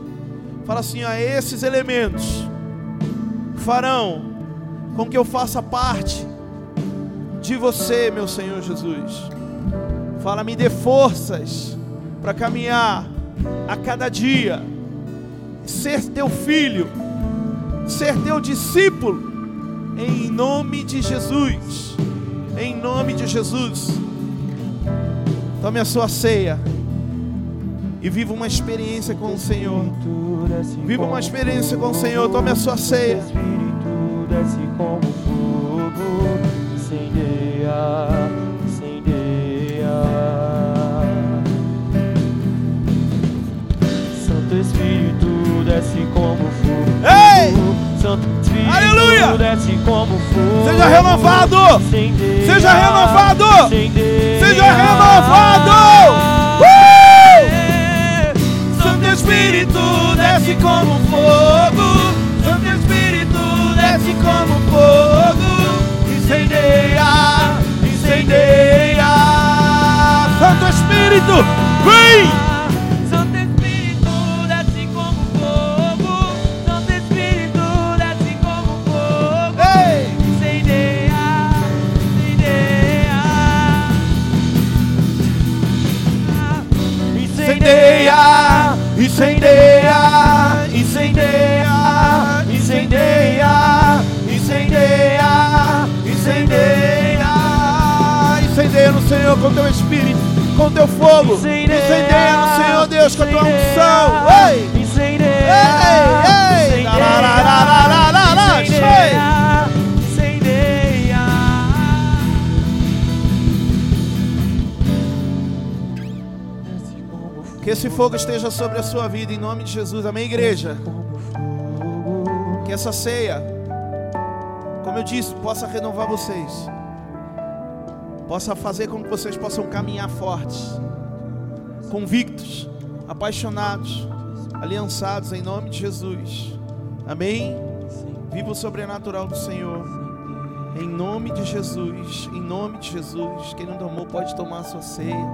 Fala assim, ó, esses elementos farão com que eu faça parte de você, meu Senhor Jesus. Fala, me dê forças para caminhar a cada dia, ser teu filho, ser teu discípulo, em nome de Jesus. Em nome de Jesus. Tome a sua ceia e viva uma experiência com o Senhor. Viva uma experiência com o Senhor. Tome a sua ceia. Espírito desce como fogo, incendeia, incendeia. Santo Espírito desce como fogo. Ei! Santo Espírito Aleluia! desce como fogo. Seja renovado! Incendeia, Seja renovado! incendeia. Seja renovado! Santo Espírito desce como fogo. Santo Espírito desce como fogo. Incendeia, incendeia. Santo Espírito, vem! Santo Incendeia, incendeia. Incendeia, incendeia, incendeia, incendeia, incendeia, incendeia, incendeia no Senhor com teu espírito, com teu fogo, incendeia no Senhor Deus com a tua unção, ei, Incendeia, ei, ei, incendeia, incendeia. Esse fogo esteja sobre a sua vida em nome de Jesus, amém igreja, que essa ceia, como eu disse, possa renovar vocês, possa fazer com que vocês possam caminhar fortes, convictos, apaixonados, aliançados em nome de Jesus. Amém? Viva o sobrenatural do Senhor. Em nome de Jesus, em nome de Jesus. Quem não tomou pode tomar a sua ceia.